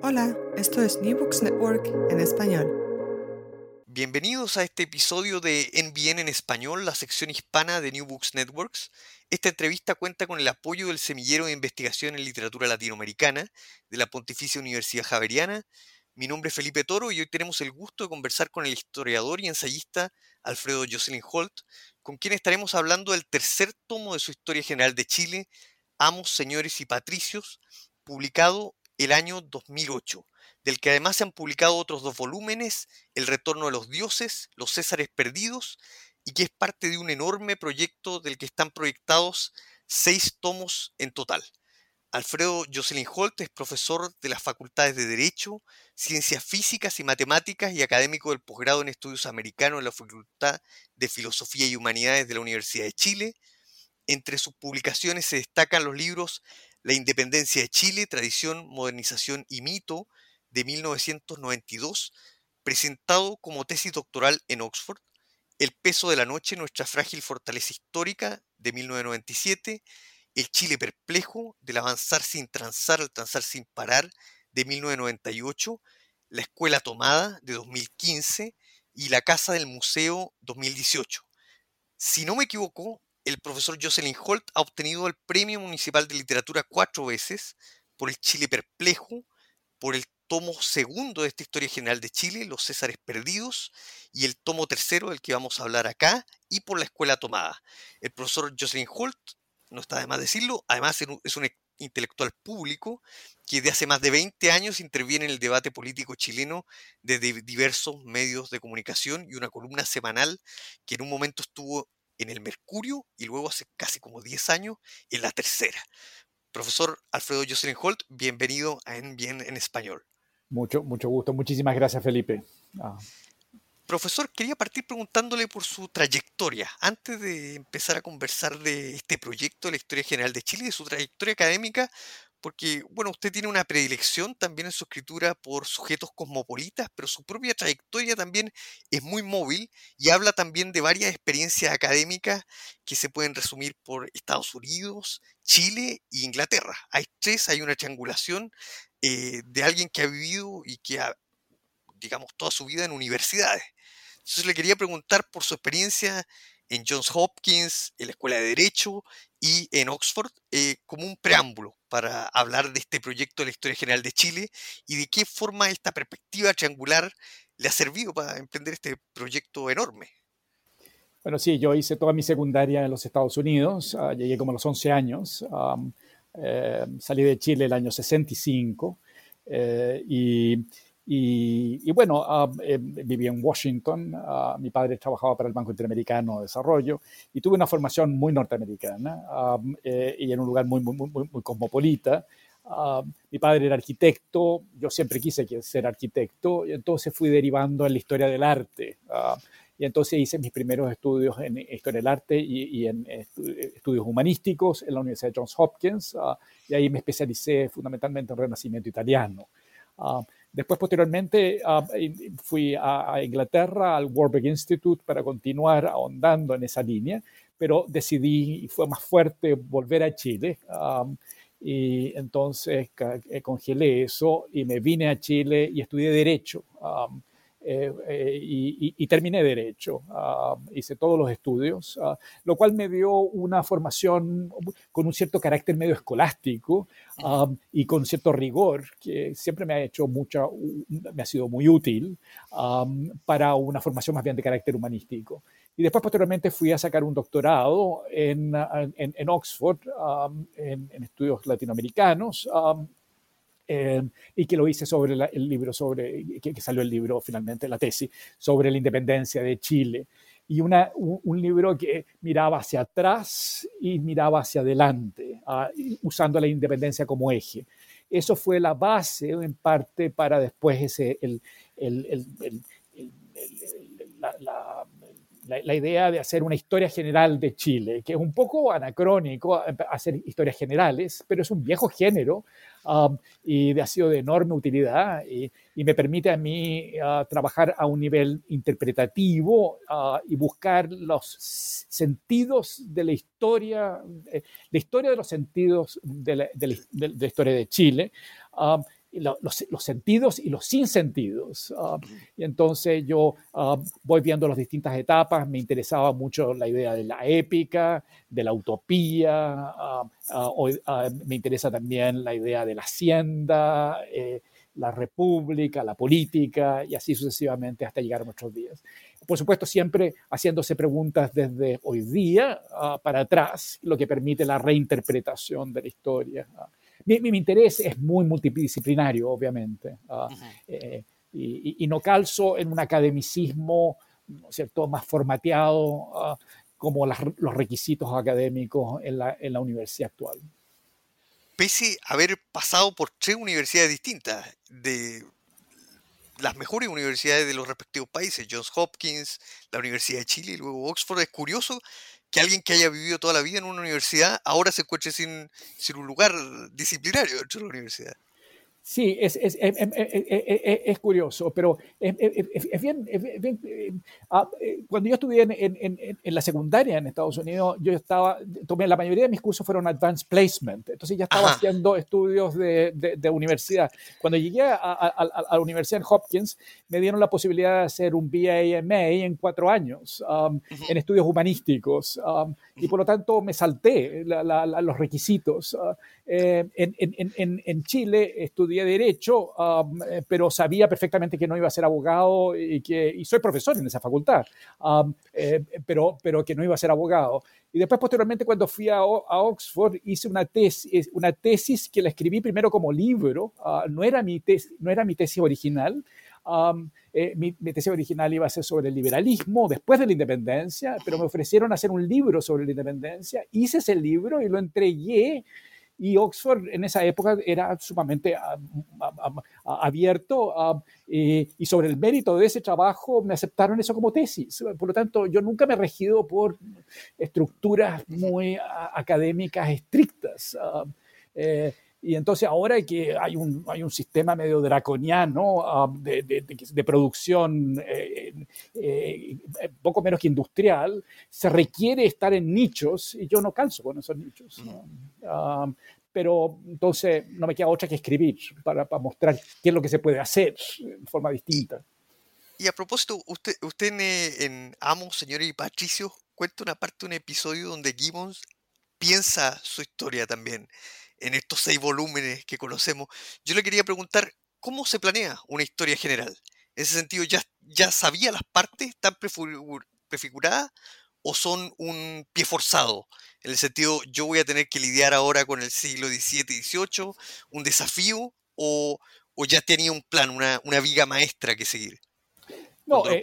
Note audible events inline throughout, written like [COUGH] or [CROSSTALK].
Hola, esto es New Books Network en español. Bienvenidos a este episodio de NBN en español, la sección hispana de New Books Networks. Esta entrevista cuenta con el apoyo del Semillero de Investigación en Literatura Latinoamericana de la Pontificia Universidad Javeriana. Mi nombre es Felipe Toro y hoy tenemos el gusto de conversar con el historiador y ensayista Alfredo Jocelyn Holt, con quien estaremos hablando del tercer tomo de su Historia General de Chile, Amos, Señores y Patricios, publicado el año 2008 del que además se han publicado otros dos volúmenes, El retorno de los dioses, Los Césares perdidos, y que es parte de un enorme proyecto del que están proyectados seis tomos en total. Alfredo Jocelyn Holt es profesor de las facultades de Derecho, Ciencias Físicas y Matemáticas y académico del posgrado en Estudios Americanos en la Facultad de Filosofía y Humanidades de la Universidad de Chile. Entre sus publicaciones se destacan los libros La Independencia de Chile, Tradición, Modernización y Mito, de 1992, presentado como tesis doctoral en Oxford, El peso de la noche, nuestra frágil fortaleza histórica, de 1997, El Chile perplejo, del avanzar sin transar al transar sin parar, de 1998, La escuela tomada, de 2015, y La casa del museo, 2018. Si no me equivoco, el profesor Jocelyn Holt ha obtenido el Premio Municipal de Literatura cuatro veces por el Chile perplejo, por el tomo segundo de esta historia general de Chile, Los Césares Perdidos, y el tomo tercero del que vamos a hablar acá, y por la Escuela Tomada. El profesor Jocelyn Holt, no está de más decirlo, además es un intelectual público que de hace más de 20 años interviene en el debate político chileno desde diversos medios de comunicación y una columna semanal que en un momento estuvo en el Mercurio y luego hace casi como 10 años en la tercera. Profesor Alfredo Jocelyn Holt, bienvenido a En Bien en Español. Mucho, mucho gusto. Muchísimas gracias, Felipe. Ah. Profesor, quería partir preguntándole por su trayectoria. Antes de empezar a conversar de este proyecto de la Historia General de Chile, de su trayectoria académica, porque, bueno, usted tiene una predilección también en su escritura por sujetos cosmopolitas, pero su propia trayectoria también es muy móvil y habla también de varias experiencias académicas que se pueden resumir por Estados Unidos, Chile e Inglaterra. Hay tres, hay una triangulación eh, de alguien que ha vivido y que ha, digamos, toda su vida en universidades. Entonces le quería preguntar por su experiencia en Johns Hopkins, en la Escuela de Derecho y en Oxford, eh, como un preámbulo para hablar de este proyecto de la Historia General de Chile y de qué forma esta perspectiva triangular le ha servido para emprender este proyecto enorme. Bueno, sí, yo hice toda mi secundaria en los Estados Unidos, uh, llegué como a los 11 años, eh, salí de Chile el año 65 eh, y y, bueno, uh, eh, viví en Washington, uh, mi padre trabajaba para el Banco Interamericano de Desarrollo y tuve una formación muy norteamericana um, eh, y en un lugar muy, muy, muy, muy cosmopolita. Uh, mi padre era arquitecto, yo siempre quise ser arquitecto y entonces fui derivando en la historia del arte. y entonces hice mis primeros estudios en historia del arte y, y en estudios humanísticos en la Universidad de Johns Hopkins y ahí me especialicé fundamentalmente en Renacimiento italiano. Después, posteriormente, ah, fui a, Inglaterra, al Warburg Institute, para continuar ahondando en esa línea, pero decidí, y fue más fuerte, volver a Chile. y entonces eh, congelé eso y me vine a Chile y estudié Derecho. Eh, eh, y, terminé Derecho. Ah, hice todos los estudios, ah, lo cual me dio una formación con un cierto carácter medio escolástico ah, y con cierto rigor, que siempre me ha hecho mucha, me ha sido muy útil para una formación más bien de carácter humanístico. Y después, posteriormente, fui a sacar un doctorado en, en, Oxford, en, en, estudios latinoamericanos, eh, y que lo hice sobre el libro, sobre, que, salió el libro finalmente, la tesis, sobre la independencia de Chile. Y una, un, libro que miraba hacia atrás y miraba hacia adelante, ah, usando la independencia como eje. eso fue la base en parte para después ese, el, la, la, idea de hacer una historia general de Chile, que es un poco anacrónico hacer historias generales, pero es un viejo género um, y ha sido de enorme utilidad y, me permite a mí uh, trabajar a un nivel interpretativo uh, y buscar los sentidos de la historia, eh, la historia de los sentidos de la, historia de Chile. Um, los, sentidos y los sinsentidos. Uh, y entonces yo ah, voy viendo las distintas etapas, me interesaba mucho la idea de la épica, de la utopía, uh, me interesa también la idea de la hacienda, eh, la república, la política y así sucesivamente hasta llegar a nuestros días. Por supuesto, siempre haciéndose preguntas desde hoy día para atrás, lo que permite la reinterpretación de la historia mi, interés es muy multidisciplinario, obviamente, ah, eh, y, no calzo en un academicismo cierto? más formateado ah, como los requisitos académicos en la, en la universidad actual. Pese a haber pasado por tres universidades distintas, de las mejores universidades de los respectivos países, Johns Hopkins, la Universidad de Chile y luego Oxford, es curioso que alguien que haya vivido toda la vida en una universidad ahora se encuentre sin, sin un lugar disciplinario dentro de la universidad. Sí, es, es, es, es, curioso, pero es, bien, ah, eh, cuando yo estudié en, en, en, la secundaria en Estados Unidos, yo estaba, tomé, la mayoría de mis cursos fueron Advanced Placement, entonces ya estaba haciendo estudios de, de, universidad. Cuando llegué a, a, la Universidad en Hopkins, me dieron la posibilidad de hacer un BA-MA en cuatro años um, en estudios humanísticos. Um, y por lo tanto me salté los requisitos. Ah, eh, en, Chile estudié Derecho, eh, pero sabía perfectamente que no iba a ser abogado y, que, y soy profesor en esa facultad, eh, pero, pero que no iba a ser abogado. Y después, posteriormente, cuando fui a, Oxford, hice una tesis, una tesis que la escribí primero como libro, ah, no, era mi no era mi tesis original, eh, mi, tesis original iba a ser sobre el liberalismo después de la independencia, pero me ofrecieron hacer un libro sobre la independencia. Hice ese libro y lo entregué. Y Oxford en esa época era sumamente abierto y sobre el mérito de ese trabajo me aceptaron eso como tesis. Por lo tanto, yo nunca me he regido por estructuras muy académicas estrictas. Eh, y entonces ahora que hay un, hay un sistema medio draconiano ah, de, de, producción eh, eh, poco menos que industrial, se requiere estar en nichos y yo no calzo con esos nichos. Ah, pero entonces no me queda otra que escribir para, para, mostrar qué es lo que se puede hacer de forma distinta. Y a propósito, usted, usted en, en Amo, Señor y Patricio, cuenta una parte de un episodio donde Gibbons piensa su historia también en estos seis volúmenes que conocemos, yo le quería preguntar cómo se planea una historia general. En ese sentido, ¿ya, ya sabía las partes tan prefiguradas o son un pie forzado? En el sentido, yo voy a tener que lidiar ahora con el siglo XVII y XVIII, un desafío, o, o ya tenía un plan, una, una viga maestra que seguir. No, eh,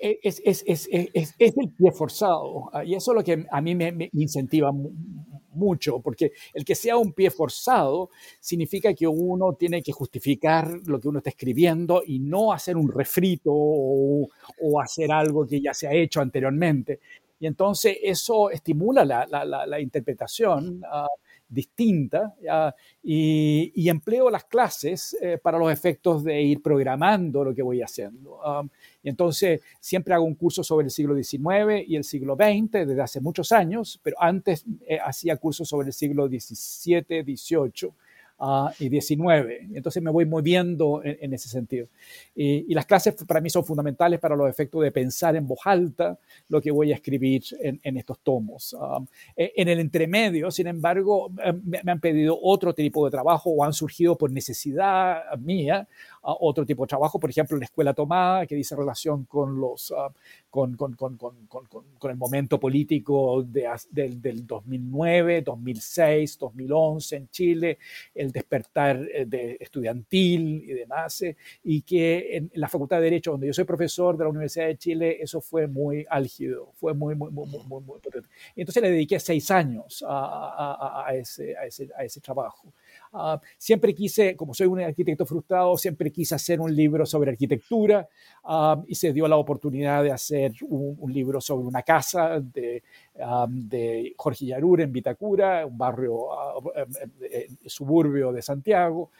es, es, es, es, el pie forzado. Ah, y eso es lo que a mí me, me incentiva mucho, porque el que sea un pie forzado significa que uno tiene que justificar lo que uno está escribiendo y no hacer un refrito o, hacer algo que ya se ha hecho anteriormente. Y entonces eso estimula la, la, interpretación. Ah, distinta y, empleo las clases eh, para los efectos de ir programando lo que voy haciendo. Um, y entonces siempre hago un curso sobre el siglo XIX y el siglo XX desde hace muchos años, pero antes eh, hacía cursos sobre el siglo XVII, XVIII uh, y 19. Entonces me voy moviendo en, ese sentido. Y, las clases para mí son fundamentales para los efectos de pensar en voz alta lo que voy a escribir en, estos tomos. Um, e, en el entremedio, sin embargo, em, me, han pedido otro tipo de trabajo o han surgido por necesidad mía otro tipo de trabajo, por ejemplo, la escuela tomada, que dice relación con los uh, con, con, con, con, el momento político de, del, del 2009, 2006, 2011 en Chile, el despertar eh, de estudiantil y demás, eh, y que en la Facultad de Derecho, donde yo soy profesor de la Universidad de Chile, eso fue muy álgido, fue muy, muy, muy, muy, muy, potente. Y entonces le dediqué seis años a, a, a, ese, a, ese, ese trabajo. Ah, siempre quise, como soy un arquitecto frustrado, siempre quise hacer un libro sobre arquitectura ah, y se dio la oportunidad de hacer un, libro sobre una casa de, de Jorge Yarur en Vitacura, un barrio suburbio de Santiago,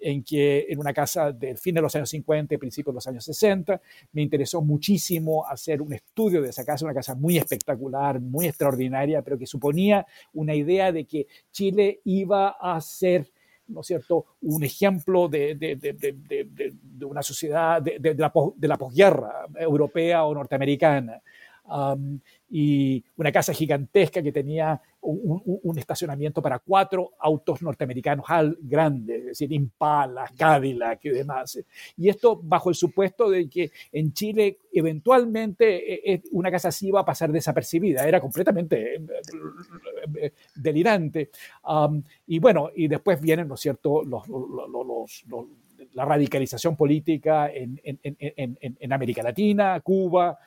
en que en una casa del fin de los años 50 y principios de los años 60 me interesó muchísimo hacer un estudio de esa casa, una casa muy espectacular, muy extraordinaria, pero que suponía una idea de que Chile iba a ser ¿no cierto?, un ejemplo de, de, de, una sociedad de, la, de la posguerra europea o norteamericana y una casa gigantesca que tenía un, estacionamiento para cuatro autos norteamericanos grandes, es decir, Impala, Cadillac y demás. Y esto bajo el supuesto de que en Chile eventualmente eh, eh, una casa así iba a pasar desapercibida, era completamente eh, delirante. y bueno, y después vienen, ¿no es cierto?, los, la radicalización política en, en, en, en América Latina, Cuba,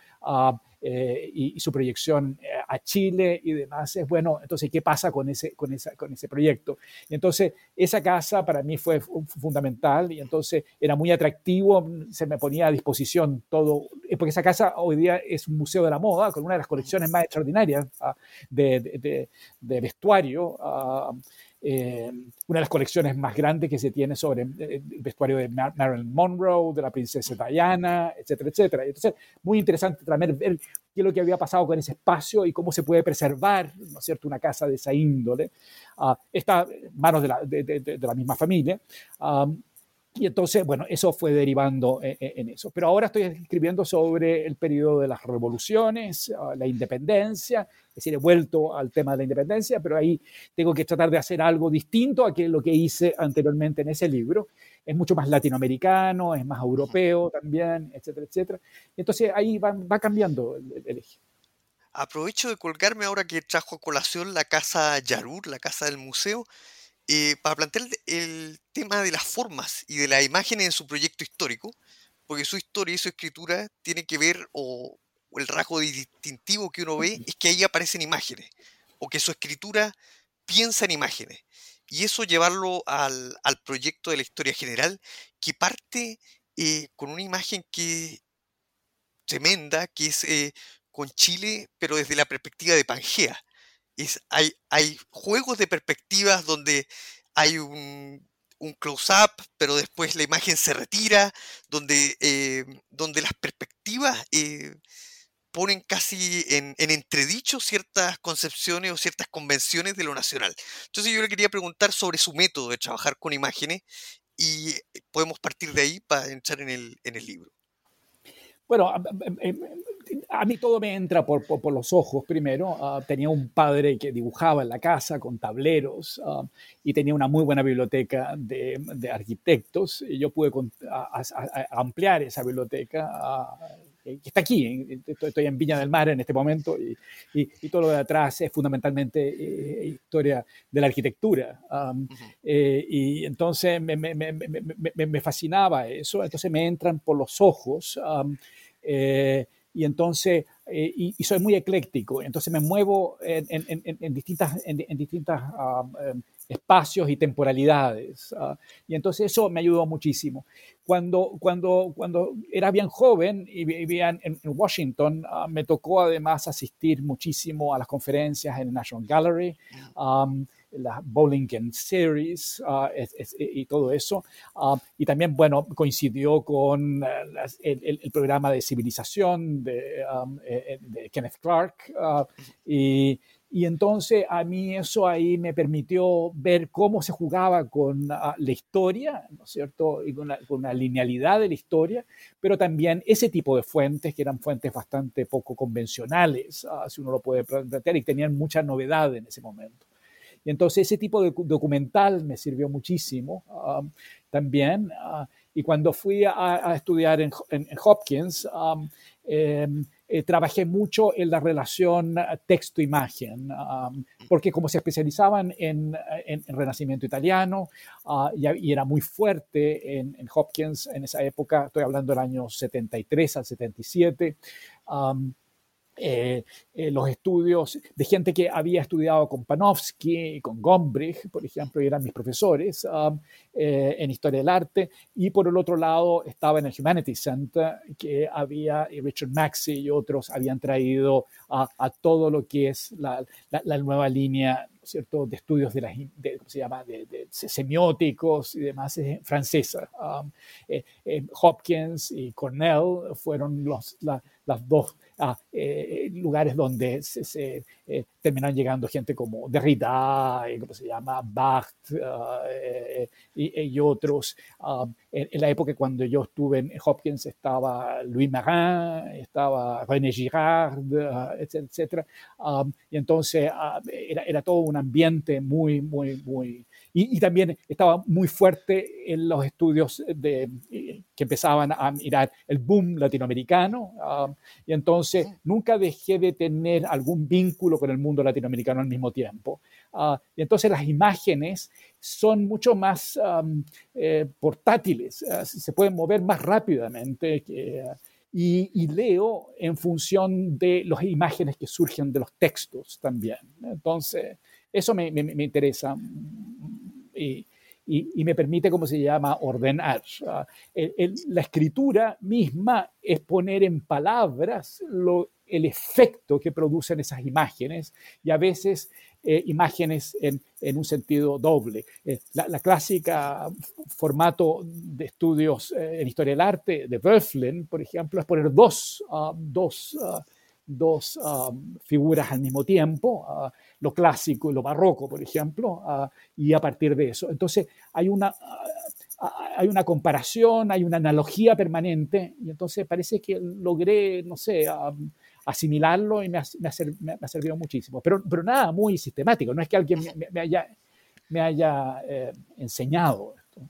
eh, y, su proyección eh, a Chile y demás. Es bueno, entonces, ¿qué pasa con ese, con esa, con ese proyecto? Entonces, esa casa para mí fue fundamental y entonces era muy atractivo, se me ponía a disposición todo, eh, porque esa casa hoy día es un museo de la moda con una de las colecciones más extraordinarias ah, de, de, de, vestuario. Ah, eh, una de las colecciones más grandes que se tiene sobre eh, el vestuario de Marilyn Monroe, de la princesa Diana, etcétera, etcétera. Entonces, muy interesante también ver qué es lo que había pasado con ese espacio y cómo se puede preservar, ¿no es cierto?, una casa de esa índole. Uh, está en manos de la, de, de, la misma familia. Um, y entonces, bueno, eso fue derivando en, en, eso. Pero ahora estoy escribiendo sobre el periodo de las revoluciones, uh, la independencia, es decir, he vuelto al tema de la independencia, pero ahí tengo que tratar de hacer algo distinto a que lo que hice anteriormente en ese libro. Es mucho más latinoamericano, es más europeo también, etcétera, etcétera. Entonces ahí va, va cambiando el, el eje. Aprovecho de colgarme ahora que trajo a colación la casa Yarur, la casa del museo. Eh, para plantear el, tema de las formas y de las imágenes en su proyecto histórico, porque su historia y su escritura tienen que ver, o, el rasgo distintivo que uno ve, es que ahí aparecen imágenes, o que su escritura piensa en imágenes. Y eso llevarlo al, proyecto de la historia general, que parte eh, con una imagen que tremenda, que es eh, con Chile, pero desde la perspectiva de Pangea hay, juegos de perspectivas donde hay un, close-up, pero después la imagen se retira, donde, eh, donde las perspectivas eh, ponen casi en, en, entredicho ciertas concepciones o ciertas convenciones de lo nacional. Entonces yo le quería preguntar sobre su método de trabajar con imágenes y podemos partir de ahí para entrar en el, en el libro. Bueno, a mí todo me entra por, por, los ojos primero. Ah, tenía un padre que dibujaba en la casa con tableros ah, y tenía una muy buena biblioteca de, de arquitectos. Y yo pude ampliar esa biblioteca ah, que está aquí. Estoy en Viña del Mar en este momento y, y, todo lo de atrás es fundamentalmente eh, historia de la arquitectura. Eh, y entonces me, me, me, me, fascinaba eso. Entonces me entran por los ojos. Eh, y entonces, eh, y, soy muy ecléctico, entonces me muevo en, en, en, distintas, en, distintas em, espacios y temporalidades. Ah, y entonces eso me ayudó muchísimo. Cuando, cuando, cuando era bien joven y vivía en, Washington, ah, me tocó además asistir muchísimo a las conferencias en el National Gallery la Bowling Series ah, y todo eso. Ah, y también, bueno, coincidió con eh, el, programa de civilización de, um, eh, eh, Kenneth Clark. Ah, y, y, entonces a mí eso ahí me permitió ver cómo se jugaba con la historia, ¿no es cierto? Y con, la, linealidad de la historia, pero también ese tipo de fuentes, que eran fuentes bastante poco convencionales, si uno lo puede plantear, y tenían mucha novedad en ese momento. Y entonces ese tipo de documental me sirvió muchísimo um, también. Uh, y cuando fui a, estudiar en, Hopkins, um, em, eh, trabajé mucho en la relación texto-imagen, um, porque como se especializaban en, en, Renacimiento italiano uh, y, era muy fuerte en, Hopkins en esa época, estoy hablando del año 73 al 77, eh, eh, los estudios de gente que había estudiado con Panofsky, con Gombrich, por ejemplo, y eran mis profesores um, eh, en Historia del Arte, y por el otro lado estaba en el Humanities Center, que había, Richard Maxey y otros habían traído a, todo lo que es la, nueva línea ¿cierto? de estudios de, las, ¿cómo se llama? De, semióticos y demás francesa. Um, Hopkins y Cornell fueron los, las dos a eh, lugares donde se, eh, terminan llegando gente como Derrida, eh, ¿cómo se llama? Barthes y, otros. Um, en, la época cuando yo estuve en Hopkins estaba Louis Marin, estaba René Girard, etcétera. etcétera. Y entonces ah, era todo un ambiente muy, muy, muy y, también estaba muy fuerte en los estudios de, que empezaban a mirar el boom latinoamericano. Ah, y entonces nunca dejé de tener algún vínculo con el mundo latinoamericano al mismo tiempo. Ah, y entonces las imágenes son mucho más eh, portátiles, ah, se pueden mover más rápidamente. y, leo en función de las imágenes que surgen de los textos también. Entonces, eso me, me interesa y, y, me permite, ¿cómo se llama?, ordenar. la escritura misma es poner en palabras lo, el efecto que producen esas imágenes y a veces eh, imágenes en, en, un sentido doble. Eh, la, clásica formato de estudios eh, en historia del arte de Wölflen, por ejemplo, es poner dos, ah, dos ah, dos um, figuras al mismo tiempo, uh, lo clásico y lo barroco, por ejemplo, uh, y a partir de eso. Entonces hay una, uh, hay una comparación, hay una analogía permanente, y entonces parece que logré, no sé, um, asimilarlo y me ha, me, servido muchísimo. Pero, pero nada muy sistemático, no es que alguien me, haya, me haya eh, enseñado esto.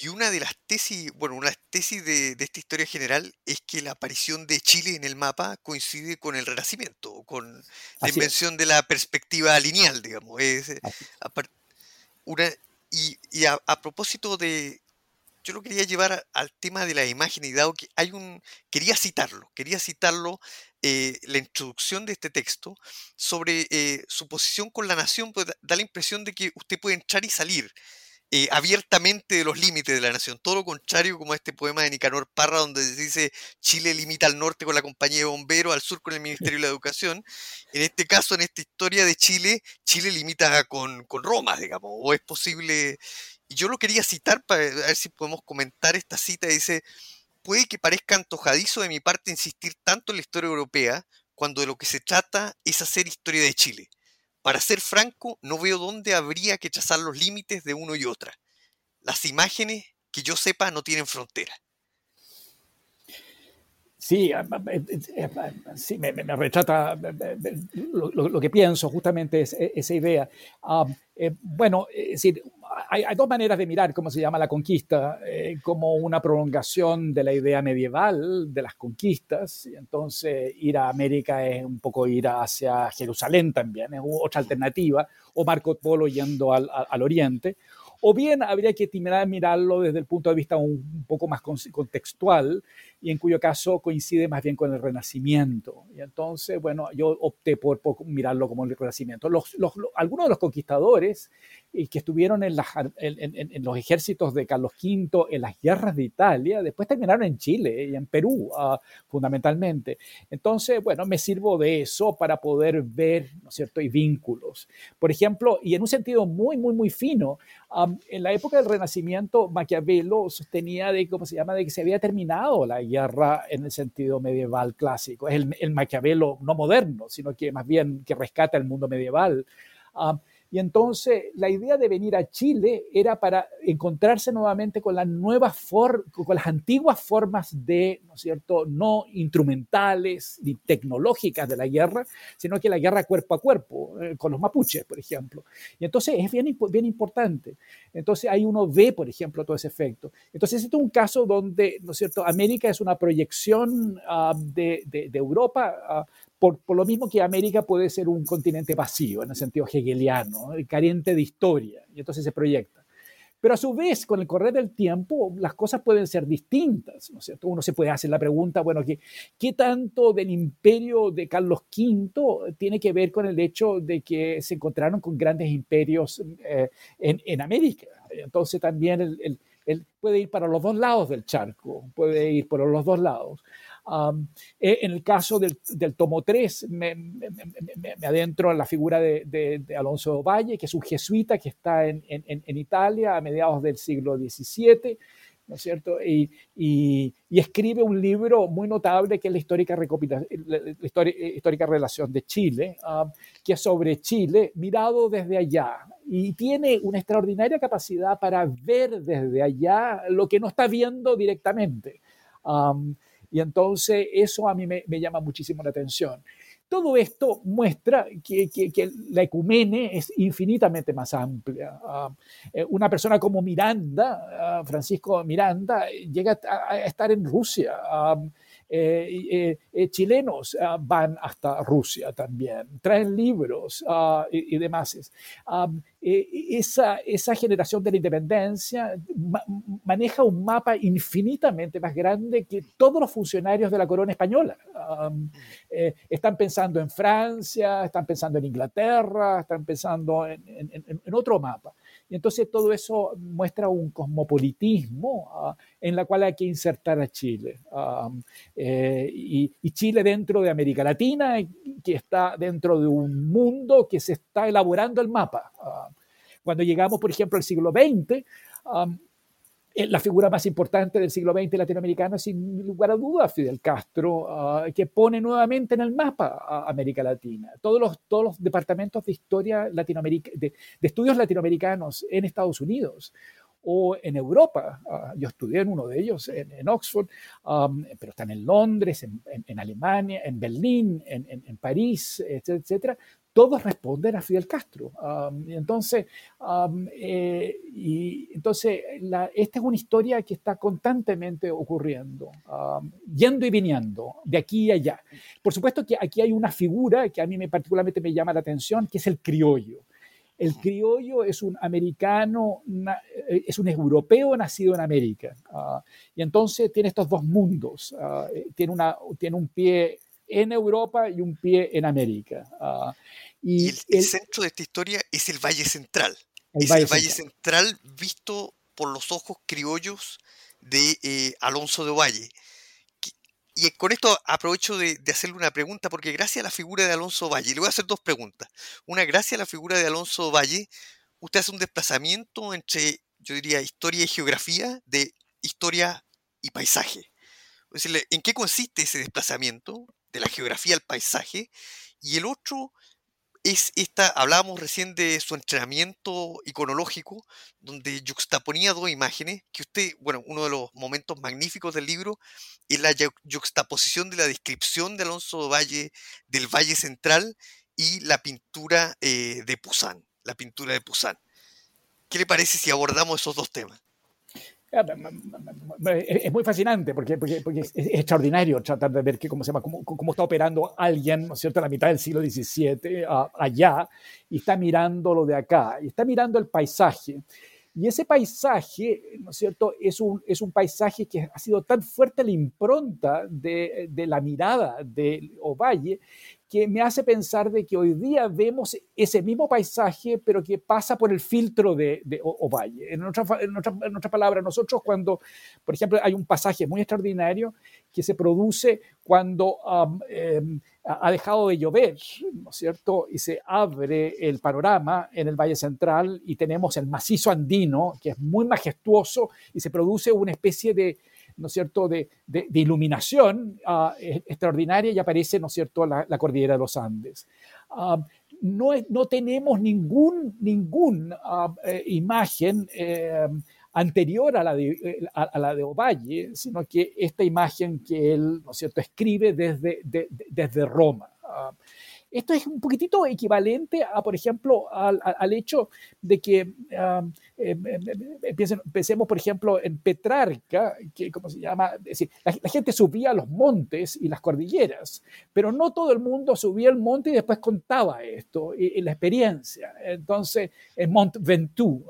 Y una de las tesis, bueno, una tesis de, esta historia general es que la aparición de Chile en el mapa coincide con el Renacimiento, con la invención de la perspectiva lineal, digamos. Es, eh, una, y, a, propósito de, yo lo quería llevar al tema de la imagen y dado que hay un, quería citarlo, quería citarlo, eh, la introducción de este texto sobre eh, su posición con la nación, pues da la impresión de que usted puede entrar y salir eh, abiertamente de los límites de la nación. Todo lo contrario como este poema de Nicanor Parra, donde dice Chile limita al norte con la compañía de bomberos, al sur con el Ministerio de la Educación. En este caso, en esta historia de Chile, Chile limita con, con Roma, digamos, o es posible. Y yo lo quería citar para ver si podemos comentar esta cita. Dice, puede que parezca antojadizo de mi parte insistir tanto en la historia europea, cuando de lo que se trata es hacer historia de Chile. Para ser franco, no veo dónde habría que trazar los límites de uno y otra. Las imágenes, que yo sepa, no tienen frontera. Sí, sí me, retrata lo, que pienso, justamente es, esa idea. Eh, bueno, es decir, hay, dos maneras de mirar cómo se llama la conquista, eh, como una prolongación de la idea medieval de las conquistas, y entonces ir a América es un poco ir hacia Jerusalén también, es otra alternativa, o Marco Polo yendo al, al oriente, o bien habría que mirarlo desde el punto de vista un, poco más contextual y en cuyo caso coincide más bien con el Renacimiento. Y entonces, bueno, yo opté por, mirarlo como el Renacimiento. algunos de los conquistadores y que estuvieron en, en, los ejércitos de Carlos V, en las guerras de Italia, después terminaron en Chile y en Perú, ah, fundamentalmente. Entonces, bueno, me sirvo de eso para poder ver, ¿no es cierto?, y vínculos. Por ejemplo, y en un sentido muy, muy, muy fino, en la época del Renacimiento, Maquiavelo sostenía de, ¿cómo se llama?, de que se había terminado la guerra en el sentido medieval clásico. Es el, el Maquiavelo no moderno, sino que más bien que rescata el mundo medieval. Y entonces la idea de venir a Chile era para encontrarse nuevamente con las nuevas con las antiguas formas de, ¿no es cierto?, no instrumentales ni tecnológicas de la guerra, sino que la guerra cuerpo a cuerpo, eh, con los mapuches, por ejemplo. Y entonces es bien, bien importante. Entonces ahí uno ve, por ejemplo, todo ese efecto. Entonces este es un caso donde, ¿no es cierto?, América es una proyección ah, de, de, Europa. Uh, por, lo mismo que América puede ser un continente vacío, en el sentido hegeliano, carente de historia, y entonces se proyecta. Pero a su vez, con el correr del tiempo, las cosas pueden ser distintas, ¿no es cierto? Uno se puede hacer la pregunta, bueno, ¿qué, qué tanto del imperio de Carlos V tiene que ver con el hecho de que se encontraron con grandes imperios eh, en, en, América? Entonces también él puede ir para los dos lados del charco, puede ir por los dos lados. E, en el caso del, tomo 3, me, adentro en la figura de, Alonso Valle, que es un jesuita que está en, Italia a mediados del siglo XVII. ¿no es cierto? Y, escribe un libro muy notable que es la histórica, histórica relación de Chile, que es sobre Chile mirado desde allá. Y tiene una extraordinaria capacidad para ver desde allá lo que no está viendo directamente. Y entonces eso a mí me, llama muchísimo la atención. Todo esto muestra que, la ecumene es infinitamente más amplia. Ah, eh, una persona como Miranda, ah, Francisco Miranda, llega a, estar en Rusia. Ah, eh, eh, chilenos van hasta Rusia también, traen libros y, demás. esa, generación de la independencia maneja un mapa infinitamente más grande que todos los funcionarios de la corona española. Eh, están pensando en Francia, están pensando en Inglaterra, están pensando en, en otro mapa. Y entonces todo eso muestra un cosmopolitismo ah, en la cual hay que insertar a Chile. Ah, eh, y, Chile dentro de América Latina, que está dentro de un mundo que se está elaborando el mapa. Ah, cuando llegamos, por ejemplo, al siglo XX, la figura más importante del siglo XX latinoamericano, sin lugar a dudas, Fidel Castro, ah, que pone nuevamente en el mapa a América Latina. Todos los, todos los departamentos de historia de, estudios latinoamericanos en Estados Unidos o en Europa. Ah, yo estudié en uno de ellos, en, Oxford, pero están en Londres, en, en, Alemania, en Berlín, en, París, etcétera, etcétera todos responden a Fidel Castro. entonces, eh, y entonces esta es una historia que está constantemente ocurriendo, yendo y viniendo, de aquí y allá. Por supuesto que aquí hay una figura que a mí me, particularmente me llama la atención, que es el criollo. El criollo es un americano, eh, es un europeo nacido en América. Ah, y entonces tiene estos dos mundos. Ah, eh, tiene, una, tiene un pie en Europa y un pie en América. Ah, y, el, centro de esta historia es el Valle Central. es el Valle Central. visto por los ojos criollos de eh, Alonso de Valle. Y con esto aprovecho de, hacerle una pregunta, porque gracias a la figura de Alonso Valle, le voy a hacer dos preguntas. Una, gracias a la figura de Alonso Valle, usted hace un desplazamiento entre, yo diría, historia y geografía, de historia y paisaje. ¿en qué consiste ese desplazamiento? de la geografía al paisaje, y el otro es esta, hablábamos recién de su entrenamiento iconológico, donde juxtaponía dos imágenes, que usted, bueno, uno de los momentos magníficos del libro es la juxtaposición de la descripción de Alonso Valle, del Valle Central, y la pintura eh, de Poussin, la pintura de Poussin. ¿Qué le parece si abordamos esos dos temas? Ah, es muy fascinante porque, es, extraordinario tratar de ver que, cómo, se llama, cómo, cómo, está operando alguien, ¿no es cierto?, a la mitad del siglo XVII allá y está mirando lo de acá y está mirando el paisaje. Y ese paisaje, ¿no es cierto?, es un, es un paisaje que ha sido tan fuerte la impronta de, de la mirada de Ovalle que me hace pensar de que hoy día vemos ese mismo paisaje, pero que pasa por el filtro de, Ovalle. En otra, en, otra, en otra palabra, nosotros cuando, por ejemplo, hay un pasaje muy extraordinario que se produce cuando em, ha dejado de llover, ¿no es cierto? Y se abre el panorama en el Valle Central y tenemos el macizo andino, que es muy majestuoso, y se produce una especie de, ¿no es cierto?, de, de, iluminación e, extraordinaria y aparece, ¿no es cierto?, la, cordillera de los Andes. Ah, no, no, tenemos ningún, ningún ah, eh, imagen eh, anterior a la, de, eh, a, la de Ovalle, sino que esta imagen que él, ¿no es cierto?, escribe desde, desde Roma. Esto es un poquitito equivalente a, por ejemplo, al, al hecho de que eh, pensemos, por ejemplo, en Petrarca, que, ¿cómo se llama? decir, la, gente subía los montes y las cordilleras, pero no todo el mundo subía el monte y después contaba esto, y, la experiencia. Entonces, en Mont Ventoux,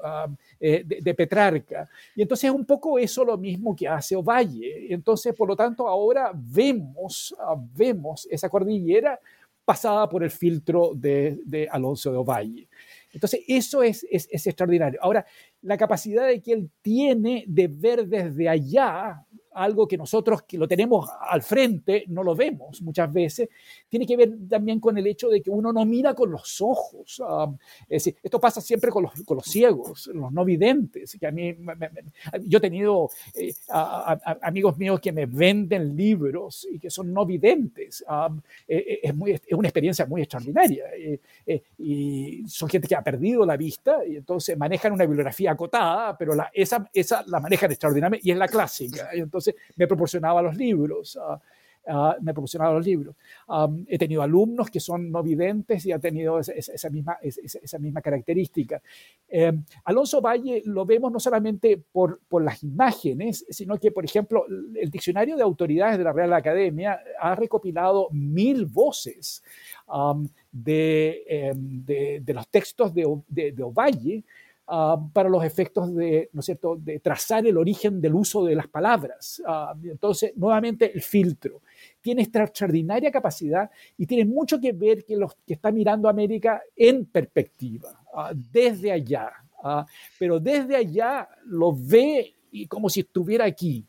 eh, de, Petrarca. Y entonces es un poco eso lo mismo que hace Ovalle. Entonces, por lo tanto, ahora vemos, ah, vemos esa cordillera pasada por el filtro de, Alonso de Ovalle. Entonces, eso es, es, es, extraordinario. Ahora, la capacidad de que él tiene de ver desde allá algo que nosotros que lo tenemos al frente no lo vemos muchas veces, tiene que ver también con el hecho de que uno no mira con los ojos. Um, es decir, esto pasa siempre con los, con los, ciegos, los no videntes. Que a mí, yo he tenido eh, amigos míos que me venden libros y que son no videntes. Um, eh, eh, es, muy, es una experiencia muy extraordinaria. y son gente que ha perdido la vista y entonces manejan una bibliografía acotada, pero la, esa, esa la manejan extraordinariamente y es la clásica. entonces, me proporcionaba los libros. Ah, ah, me proporcionaba los libros. he tenido alumnos que son no videntes y ha tenido esa, misma, esa, misma característica. Em, Alonso Valle lo vemos no solamente por, por, las imágenes, sino que, por ejemplo, el diccionario de autoridades de la Real Academia ha recopilado mil voces de, em, de, de, los textos de, de Ovalle Ah, para los efectos de, ¿no es cierto?, de trazar el origen del uso de las palabras. Ah, entonces, nuevamente, el filtro. Tiene esta extraordinaria capacidad y tiene mucho que ver que los que está mirando América en perspectiva, ah, desde allá. pero desde allá lo ve y como si estuviera aquí.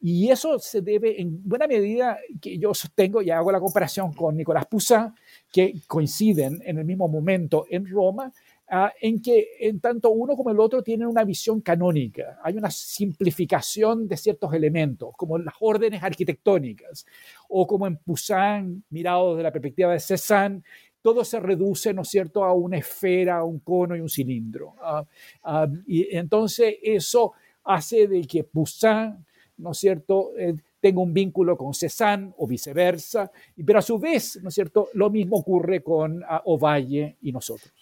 y eso se debe en buena medida que yo sostengo y hago la comparación con Nicolás Poussin, que coinciden en el mismo momento en Roma, Ah, en que en tanto uno como el otro tienen una visión canónica. Hay una simplificación de ciertos elementos, como las órdenes arquitectónicas, o como en Poussin, mirado desde la perspectiva de Cézanne, todo se reduce, ¿no es cierto?, a una esfera, un cono y un cilindro. Ah, ah, y entonces eso hace de que Poussin, ¿no es cierto?, eh, tenga un vínculo con Cézanne o viceversa, pero a su vez, ¿no es cierto?, lo mismo ocurre con Ovalle y nosotros.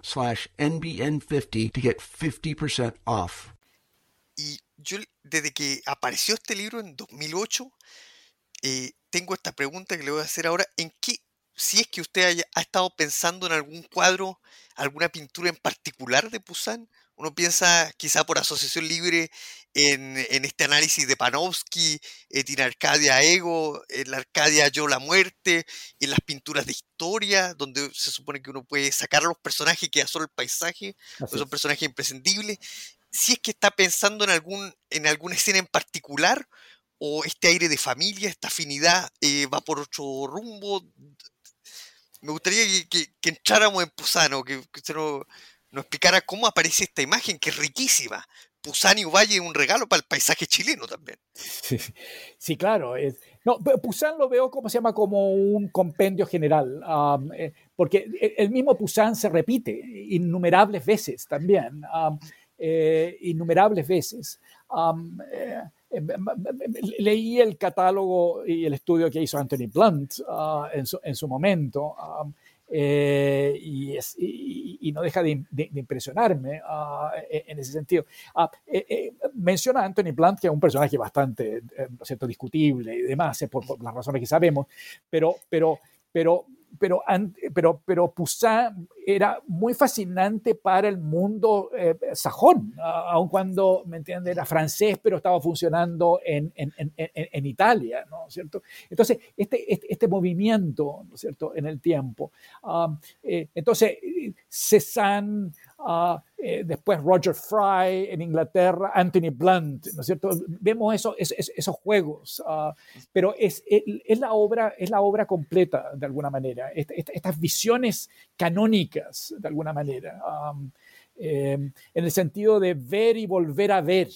slash NBN50 to get 50% off. Y yo, desde que apareció este libro en 2008, eh, tengo esta pregunta que le voy a hacer ahora. ¿En qué, si es que usted ha estado pensando en algún cuadro, alguna pintura en particular de Poussin? Uno piensa quizá por asociación libre en, este análisis de Panofsky, en Arcadia Ego, en la Arcadia Yo la Muerte, en las pinturas de historia, donde se supone que uno puede sacar a los personajes y queda solo el paisaje, pues son personajes imprescindibles. Si es que está pensando en, algún, en alguna escena en particular, o este aire de familia, esta afinidad eh, va por otro rumbo. Me gustaría que, entráramos en Pusano, que, que usted no, nos explicara cómo aparece esta imagen, que es riquísima. Pusán Valle es un regalo para el paisaje chileno también. Sí, claro. Es, no, Pusán lo veo como se llama como un compendio general, eh, porque e, el mismo Pusán se repite innumerables veces también, eh, innumerables veces. Eh, leí el catálogo y el estudio que hizo Anthony Blunt ah, en, su, momento. Eh, y, es, y, no deja de, impresionarme uh, en ese sentido. Uh, eh, menciona a Anthony Blunt, que es un personaje bastante ¿no cierto? discutible y demás, por, por, las razones que sabemos, pero, pero, pero pero, pero, pero Poussin era muy fascinante para el mundo eh, sajón, aun cuando, ¿me entiende?, era francés, pero estaba funcionando en, en, en, en Italia, ¿no es cierto? Entonces, este, este, este, movimiento, ¿no es cierto?, en el tiempo. Um, eh, entonces, Cézanne, uh, eh, después Roger Fry en Inglaterra, Anthony Blunt, ¿no es cierto? Vemos eso, esos juegos, uh, pero es, es, la obra, es la obra completa, de alguna manera, estas visiones canónicas, de alguna manera. Eh, en el sentido de ver y volver a ver.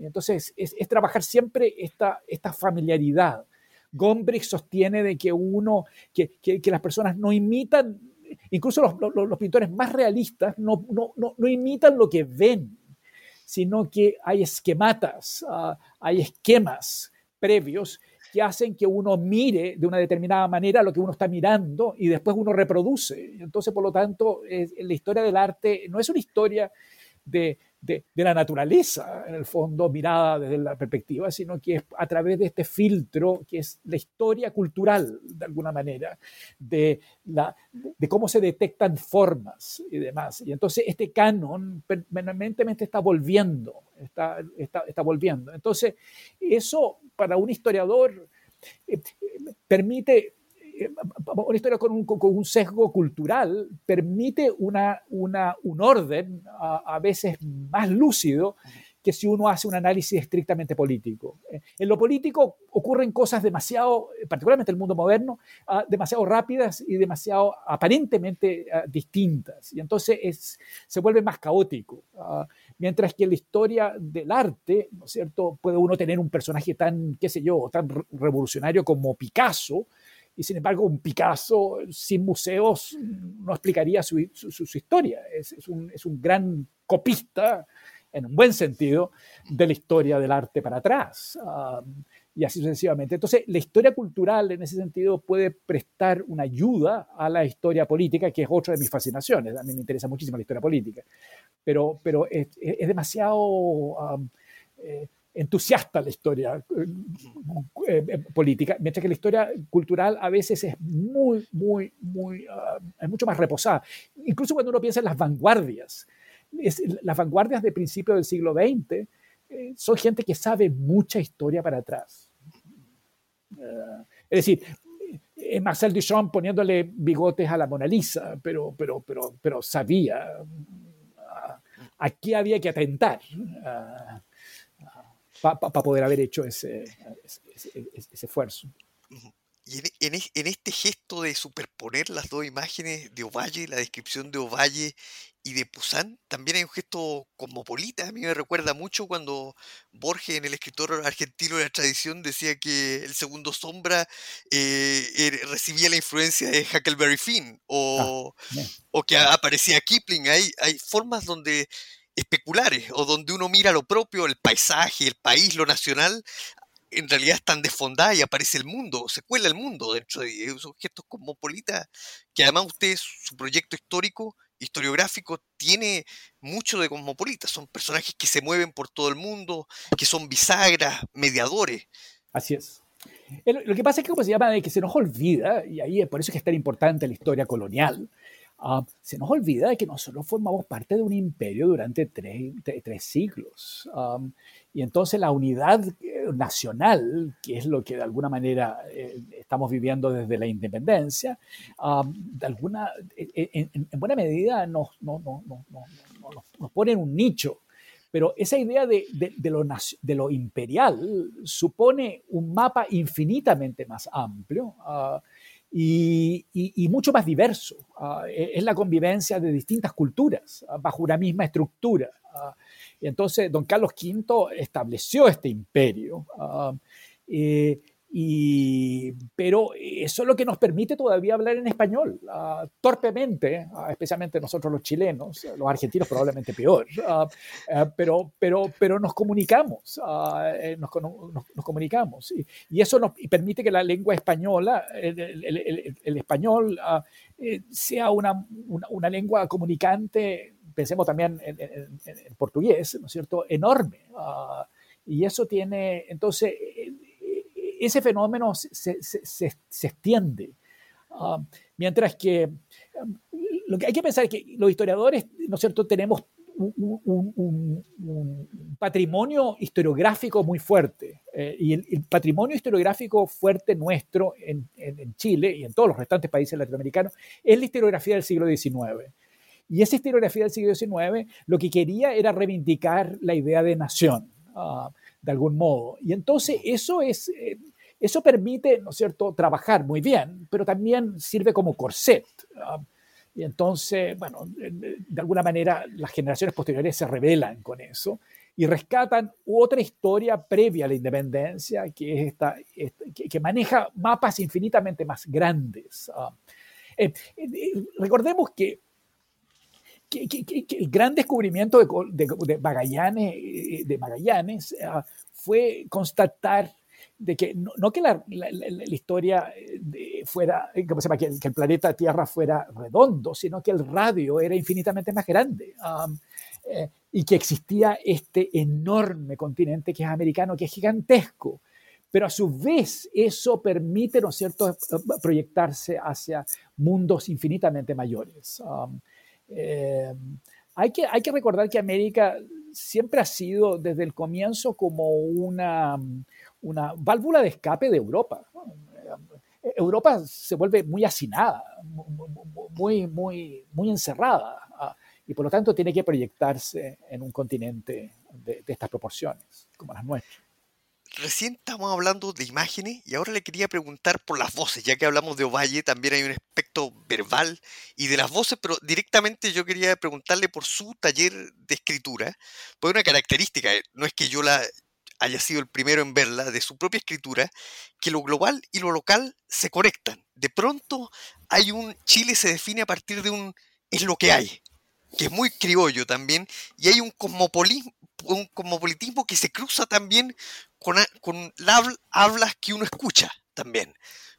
Entonces, es, trabajar siempre esta, esta familiaridad. Gombrich sostiene de que uno, que, que, las personas no imitan incluso los, pintores más realistas no, imitan lo que ven, sino que hay esquematas, ah, hay esquemas previos que hacen que uno mire de una determinada manera lo que uno está mirando y después uno reproduce. Entonces, por lo tanto, la historia del arte no es una historia de, de, la naturaleza, en el fondo, mirada desde la perspectiva, sino que es a través de este filtro que es la historia cultural, de alguna manera, de, la, de cómo se detectan formas y demás. Y entonces este canon permanentemente está volviendo, está, está, está volviendo. Entonces, eso para un historiador eh, permite una historia con un, con un, sesgo cultural permite una, una, un orden a, veces más lúcido que si uno hace un análisis estrictamente político. Eh, en lo político ocurren cosas demasiado, particularmente en el mundo moderno, ah, demasiado rápidas y demasiado aparentemente ah, distintas. Y entonces es, se vuelve más caótico. Ah, mientras que en la historia del arte, ¿no es cierto?, puede uno tener un personaje tan, qué sé yo, tan revolucionario como Picasso, y sin embargo un Picasso sin museos no explicaría su, su, historia. Es, es, un, es, un, gran copista, en un buen sentido, de la historia del arte para atrás. Um, y así sucesivamente. Entonces, la historia cultural en ese sentido puede prestar una ayuda a la historia política, que es otra de mis fascinaciones. A mí me interesa muchísimo la historia política, pero, pero es, es demasiado... Um, eh, entusiasta la historia eh, eh, política, mientras que la historia cultural a veces es muy, muy, muy, ah, es mucho más reposada. Incluso cuando uno piensa en las vanguardias, las vanguardias de principios del siglo XX eh, son gente que sabe mucha historia para atrás. es decir, Marcel Duchamp poniéndole bigotes a la Mona Lisa, pero, pero, pero, pero sabía ah, a qué había que atentar. Para poder haber hecho ese, ese, esfuerzo. Y en, en, este gesto de superponer las dos imágenes de Ovalle, la descripción de Ovalle y de Poussin, también hay un gesto cosmopolita. A mí me recuerda mucho cuando Borges, en el escritor argentino de la tradición, decía que el segundo sombra eh, er, recibía la influencia de Huckleberry Finn ah, o, o que aparecía Kipling. Hay, hay formas donde especulares o donde uno mira lo propio, el paisaje, el país, lo nacional, en realidad están desfondadas y aparece el mundo, se cuela el mundo dentro de esos gestos cosmopolitas, que además usted, su proyecto histórico, historiográfico, tiene mucho de cosmopolita, son personajes que se mueven por todo el mundo, que son bisagras, mediadores. Así es. Lo que pasa es que, como se llama, de que se nos olvida, y ahí es por eso que es tan importante la historia colonial, Ah, se nos olvida de que nosotros formamos parte de un imperio durante tres, tres siglos. y entonces la unidad eh, nacional, que es lo que de alguna manera eh, estamos viviendo desde la independencia, de alguna, e, e, en, buena medida nos, no, no, no, nos, pone en un nicho. Pero esa idea de, de, lo, de, lo, imperial supone un mapa infinitamente más amplio. Uh, y, mucho más diverso. Ah, e, es la convivencia de distintas culturas ah, bajo una misma estructura. Ah, y entonces, don Carlos V estableció este imperio. Eh, y, pero eso es lo que nos permite todavía hablar en español, uh, torpemente, uh, especialmente nosotros los chilenos, los argentinos probablemente peor, uh, pero, pero, pero nos comunicamos, eh, nos, nos, nos, comunicamos. Y, y, eso nos permite que la lengua española, el, el, el, el español, eh, sea una, una, una, lengua comunicante, pensemos también en, en, en portugués, ¿no es cierto?, enorme. y eso tiene, entonces, ese fenómeno se, se, se, extiende. Ah, mientras que lo que hay que pensar es que los historiadores, ¿no es cierto?, tenemos un, patrimonio historiográfico muy fuerte. Eh, y el, patrimonio historiográfico fuerte nuestro en, Chile y en todos los restantes países latinoamericanos es la historiografía del siglo XIX. Y esa historiografía del siglo XIX lo que quería era reivindicar la idea de nación, ah, de algún modo. Y entonces eso es... Eh, eso permite, ¿no es cierto?, trabajar muy bien, pero también sirve como corset. Y entonces, bueno, de alguna manera las generaciones posteriores se rebelan con eso y rescatan otra historia previa a la independencia, que, es maneja mapas infinitamente más grandes. Eh, eh, recordemos que, el gran descubrimiento de, de, Magallanes, eh, de Magallanes ah, fue constatar de que no, que la, historia eh, fuera, eh, ¿cómo se llama? Que, el planeta Tierra fuera redondo, sino que el radio era infinitamente más grande eh, y que existía este enorme continente que es americano, que es gigantesco. Pero a su vez eso permite, ¿no es cierto?, proyectarse hacia mundos infinitamente mayores. Hay, que, hay que recordar que América siempre ha sido desde el comienzo como una una válvula de escape de Europa. Europa se vuelve muy hacinada, muy, muy, muy encerrada, ah, y por lo tanto tiene que proyectarse en un continente de, estas proporciones, como las nuestras. Recién estamos hablando de imágenes y ahora le quería preguntar por las voces, ya que hablamos de Ovalle, también hay un aspecto verbal y de las voces, pero directamente yo quería preguntarle por su taller de escritura, por una característica, no es que yo la, haya sido el primero en verla, de su propia escritura, que lo global y lo local se conectan. De pronto hay un Chile se define a partir de un es lo que hay, que es muy criollo también, y hay un cosmopolismo, un cosmopolitismo que se cruza también con, con hablas que uno escucha también.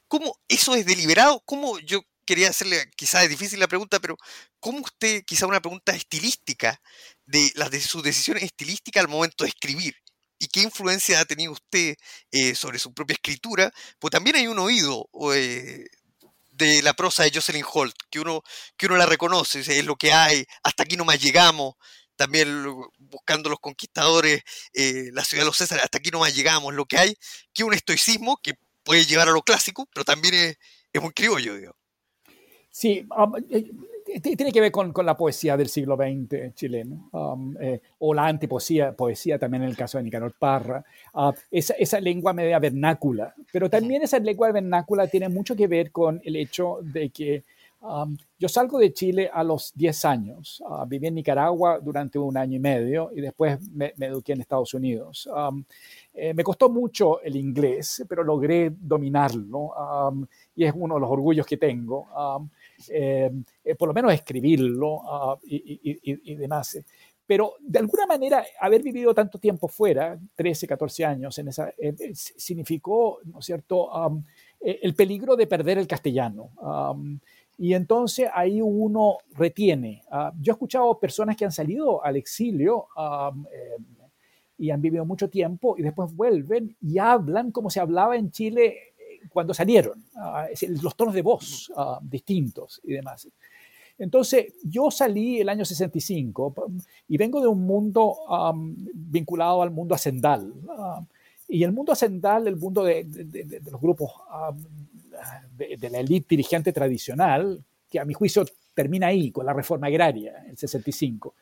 ¿Cómo eso es deliberado? ¿Cómo yo quería hacerle, quizás es difícil la pregunta, pero ¿cómo usted, quizá una pregunta estilística, de las de sus decisiones estilísticas al momento de escribir? y qué influencia ha tenido usted eh, sobre su propia escritura, pues también hay un oído eh, de la prosa de Jocelyn Holt, que uno, que uno la reconoce, es lo que hay, hasta aquí no más llegamos, también buscando los conquistadores, eh, la ciudad de los Césares, hasta aquí no más llegamos, lo que hay, que un estoicismo que puede llevar a lo clásico, pero también es, es muy criollo, digo. Sí, um, tiene que ver con, con, la poesía del siglo XX chileno, um, eh, o la antipoesía poesía también en el caso de Nicanor Parra, uh, esa, esa, lengua media vernácula, pero también esa lengua vernácula tiene mucho que ver con el hecho de que um, yo salgo de Chile a los 10 años, uh, viví en Nicaragua durante un año y medio y después me, me eduqué en Estados Unidos. Um, eh, me costó mucho el inglés, pero logré dominarlo y es uno de los orgullos que tengo. Eh, eh, por lo menos escribirlo ah, y, demás. Pero de alguna manera, haber vivido tanto tiempo fuera, 13, 14 años, en esa, eh, significó, ¿no es cierto?, el peligro de perder el castellano. Y entonces ahí uno retiene. Ah, yo he escuchado personas que han salido al exilio y han vivido mucho tiempo y después vuelven y hablan como se hablaba en Chile cuando salieron, ah, los tonos de voz ah, distintos y demás. Entonces, yo salí el año 65 y vengo de un mundo vinculado al mundo hacendal. y el mundo hacendal, el mundo de, los grupos de, la élite dirigente tradicional, que a mi juicio termina ahí con la reforma agraria, el 65,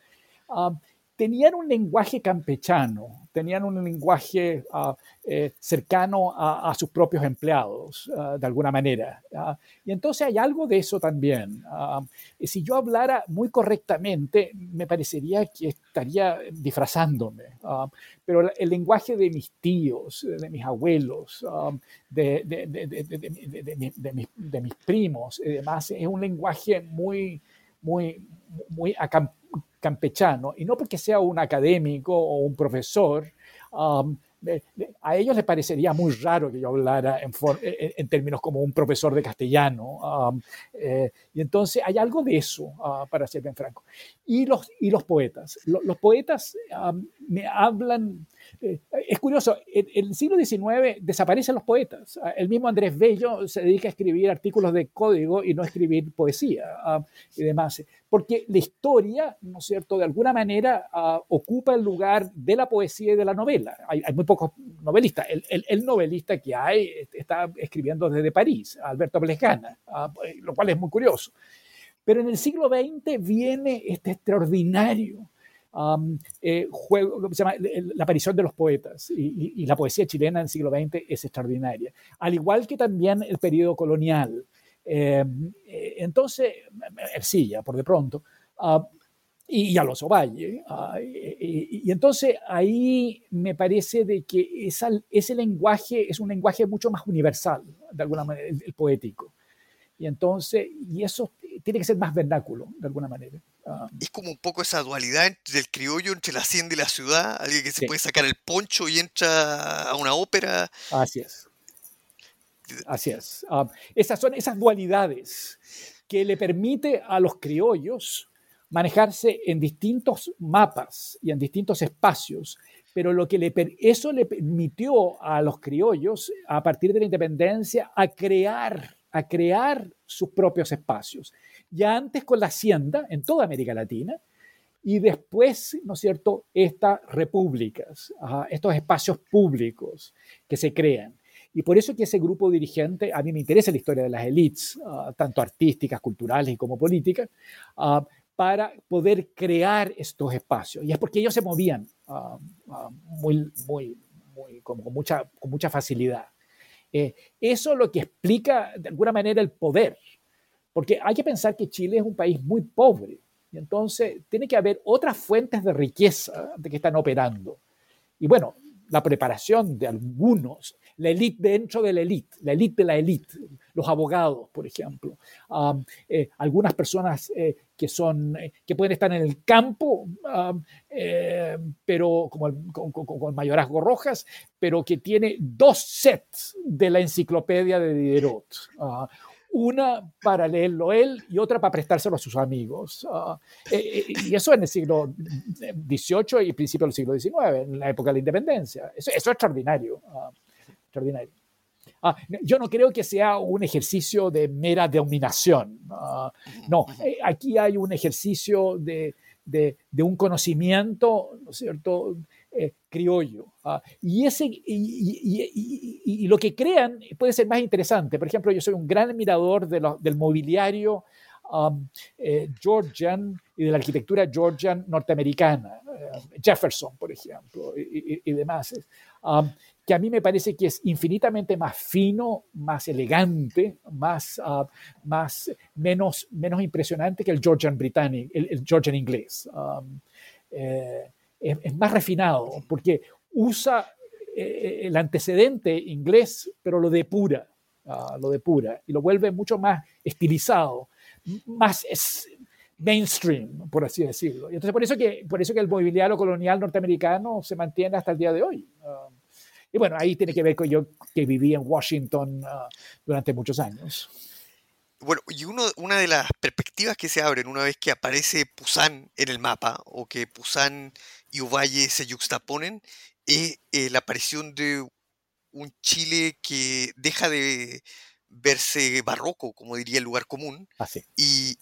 tenían un lenguaje campechano, tenían un lenguaje ah, eh, cercano a, sus propios empleados, ah, de alguna manera. Ah. y entonces hay algo de eso también. si yo hablara muy correctamente, me parecería que estaría disfrazándome. pero el lenguaje de mis tíos, de mis abuelos, de, de, mis, primos y demás, es un lenguaje muy, muy, muy campechano, y no porque sea un académico o un profesor, um, a ellos les parecería muy raro que yo hablara en, términos como un profesor de castellano. Um, eh, y entonces hay algo de eso, uh, para ser bien franco. Y los, y los poetas. los poetas um, me hablan, eh, es curioso, en, el siglo XIX desaparecen los poetas. Ah, el mismo Andrés Bello se dedica a escribir artículos de código y no a escribir poesía ah, y demás. Porque la historia, ¿no es cierto?, de alguna manera ah, ocupa el lugar de la poesía y de la novela. Hay, muy pocos novelistas. El, novelista que hay está escribiendo desde París, Alberto Plescana, lo cual es muy curioso. Pero en el siglo XX viene este extraordinario eh, juego, se llama? la aparición de los poetas y, la poesía chilena en el siglo XX es extraordinaria, al igual que también el periodo colonial. Em, eh, entonces, Ercilla, por de pronto, y, y, Alonso Valle. Ah, y, entonces ahí me parece de que esa, ese lenguaje es un lenguaje mucho más universal, de alguna manera, el poético. Y entonces, y eso tiene que ser más vernáculo, de alguna manera. Ah, es como un poco esa dualidad del criollo entre la hacienda y la ciudad, alguien que se puede sacar el poncho y entra a una ópera. Así es. Así es. Ah, esas son esas dualidades que le permite a los criollos manejarse en distintos mapas y en distintos espacios, pero lo que le, eso le permitió a los criollos, a partir de la independencia, a crear a crear sus propios espacios. Ya antes con la hacienda en toda América Latina y después, ¿no es cierto?, estas repúblicas, estos espacios públicos que se crean. Y por eso que ese grupo dirigente, a mí me interesa la historia de las élites, ah, tanto artísticas, culturales como políticas, ah, para poder crear estos espacios. Y es porque ellos se movían ah, muy, muy, con, mucha, con mucha facilidad. Eh, eso es lo que explica de alguna manera el poder, porque hay que pensar que Chile es un país muy pobre y entonces tiene que haber otras fuentes de riqueza que están operando. Y bueno, la preparación de algunos, la élite dentro de la élite, la élite de la élite, los abogados, por ejemplo, eh, algunas personas eh, que, son, eh, que pueden estar en el campo, pero como el, con, mayorazgo rojas, pero que tiene dos sets de la enciclopedia de Diderot. Ah, una para leerlo él y otra para prestárselo a sus amigos. Ah, y eso en el siglo XVIII y principio del siglo XIX, en la época de la independencia. Eso, eso es extraordinario. Ah, extraordinario. Ah, yo no creo que sea un ejercicio de mera dominación. Ah, no, eh, aquí hay un ejercicio de, de, un conocimiento, ¿no es cierto?, eh, criollo. Ah, y, ese, y, y, lo que crean puede ser más interesante. Por ejemplo, yo soy un gran admirador de del mobiliario um, eh, Georgian y de la arquitectura Georgian norteamericana. Jefferson, por ejemplo, y, demás. Um, que a mí me parece que es infinitamente más fino, más elegante, más, ah, más, menos, menos impresionante que el Georgian británico, el, Georgian inglés. Um, eh, es, más refinado porque usa eh, el antecedente inglés, pero lo depura, uh, lo depura y lo vuelve mucho más estilizado, más es, mainstream, por así decirlo. Y entonces por eso que, por eso que el mobiliario colonial norteamericano se mantiene hasta el día de hoy. Um, y bueno, ahí tiene que ver con yo que viví en Washington ah, durante muchos años. Bueno, y uno, una de las perspectivas que se abren una vez que aparece Pusan en el mapa o que Pusan y Uvalle se yuxtaponen es eh, la aparición de un Chile que deja de verse barroco, como diría el lugar común, ah, y,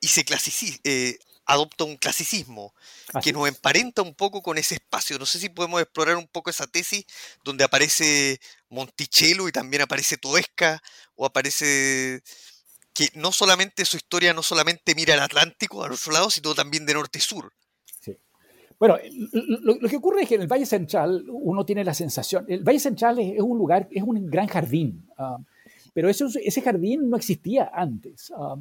y, se clasifica, eh, adopta un clasicismo que nos emparenta un poco con ese espacio. No sé si podemos explorar un poco esa tesis donde aparece Monticello y también aparece Toesca o aparece que no solamente su historia no solamente mira al Atlántico al otro lado, sino también de norte a sur. Sí. Bueno, lo, que ocurre es que en el Valle Central uno tiene la sensación, el Valle Central es, un lugar, es un gran jardín, ah, pero ese, ese jardín no existía antes. Ah,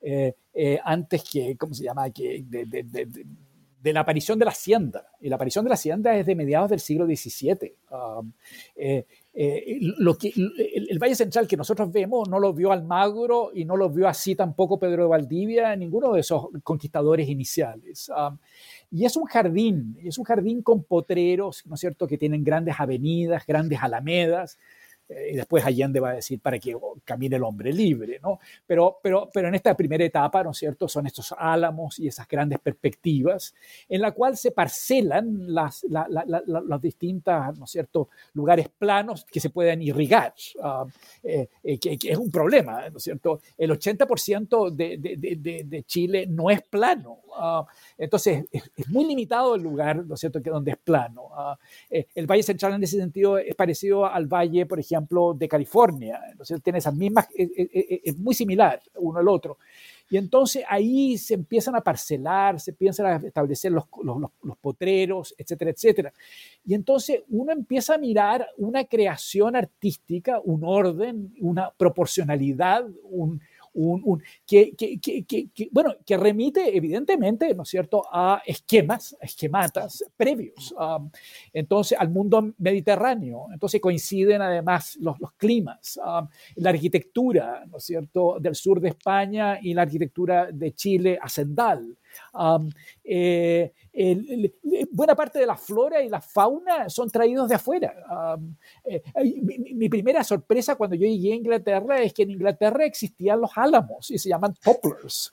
eh, eh, antes que, ¿cómo se llama?, que de, la aparición de la hacienda. Y la aparición de la hacienda es de mediados del siglo XVII. Um, eh, lo que, el, Valle Central que nosotros vemos no lo vio Almagro y no lo vio así tampoco Pedro de Valdivia, ninguno de esos conquistadores iniciales. Um, y es un jardín, es un jardín con potreros, ¿no es cierto?, que tienen grandes avenidas, grandes alamedas, y después Allende va a decir para que camine el hombre libre, ¿no? Pero, pero, pero en esta primera etapa, ¿no es cierto?, son estos álamos y esas grandes perspectivas en la cual se parcelan las, las distintas, ¿no es cierto?, lugares planos que se pueden irrigar, ah, eh, eh, que, es un problema, ¿no es cierto? El 80% de, de, de, Chile no es plano, ah, entonces es, muy limitado el lugar, ¿no es cierto?, que donde es plano. Ah, el Valle Central en ese sentido es parecido al Valle, por ejemplo, ejemplo, de California. Entonces tiene esas mismas, es, muy similar uno al otro. Y entonces ahí se empiezan a parcelar, se empiezan a establecer los, los, los, potreros, etcétera, etcétera. Y entonces uno empieza a mirar una creación artística, un orden, una proporcionalidad, un, un, que, bueno, que remite evidentemente, ¿no es cierto?, a esquemas, esquematas previos, entonces al mundo mediterráneo. Entonces coinciden además los, los climas, la arquitectura, ¿no es cierto?, del sur de España y la arquitectura de Chile hacendal. Eh, buena parte de la flora y la fauna son traídos de afuera. Eh, mi, primera sorpresa cuando yo llegué a Inglaterra es que en Inglaterra existían los álamos y se llaman poplars.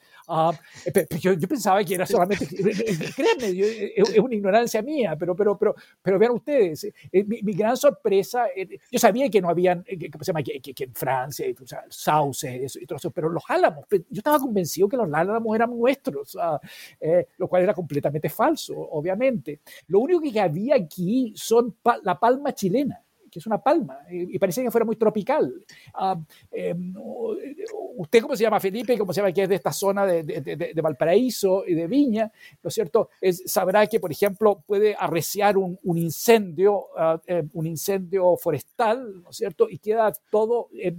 Eh, yo, pensaba que era solamente, créanme, es una ignorancia mía, pero, pero, pero, pero vean ustedes, mi, gran sorpresa, yo sabía que no habían, que, se llama? Que, en Francia, o sea, sauces y todo eso, pero los álamos, yo estaba convencido que los álamos eran nuestros. Eh, lo cual era completamente falso, obviamente. Lo único que había aquí son la palma chilena que es una palma, y, parecía que fuera muy tropical. Ah, em, usted, ¿cómo se llama Felipe? ¿Cómo se llama? Que es de esta zona de, de, Valparaíso y de Viña, ¿no es cierto? Es, sabrá que, por ejemplo, puede arreciar un, un incendio, ah, em, un incendio forestal, ¿no es cierto? Y queda todo em,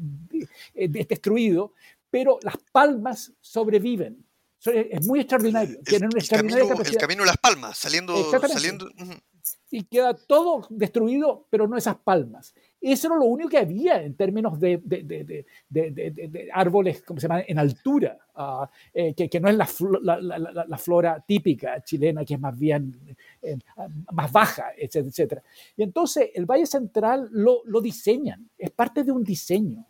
destruido, pero las palmas sobreviven es muy extraordinario. El, Tienen el, camino, de las palmas, saliendo. saliendo Y queda todo destruido, pero no esas palmas. Eso era lo único que había en términos de, de, de, árboles, como se llama, en altura, ah, eh, que, que, no es la, la, la, flora típica chilena, que es más bien eh, más baja, etcétera, etcétera. Y entonces el Valle Central lo, lo diseñan, es parte de un diseño,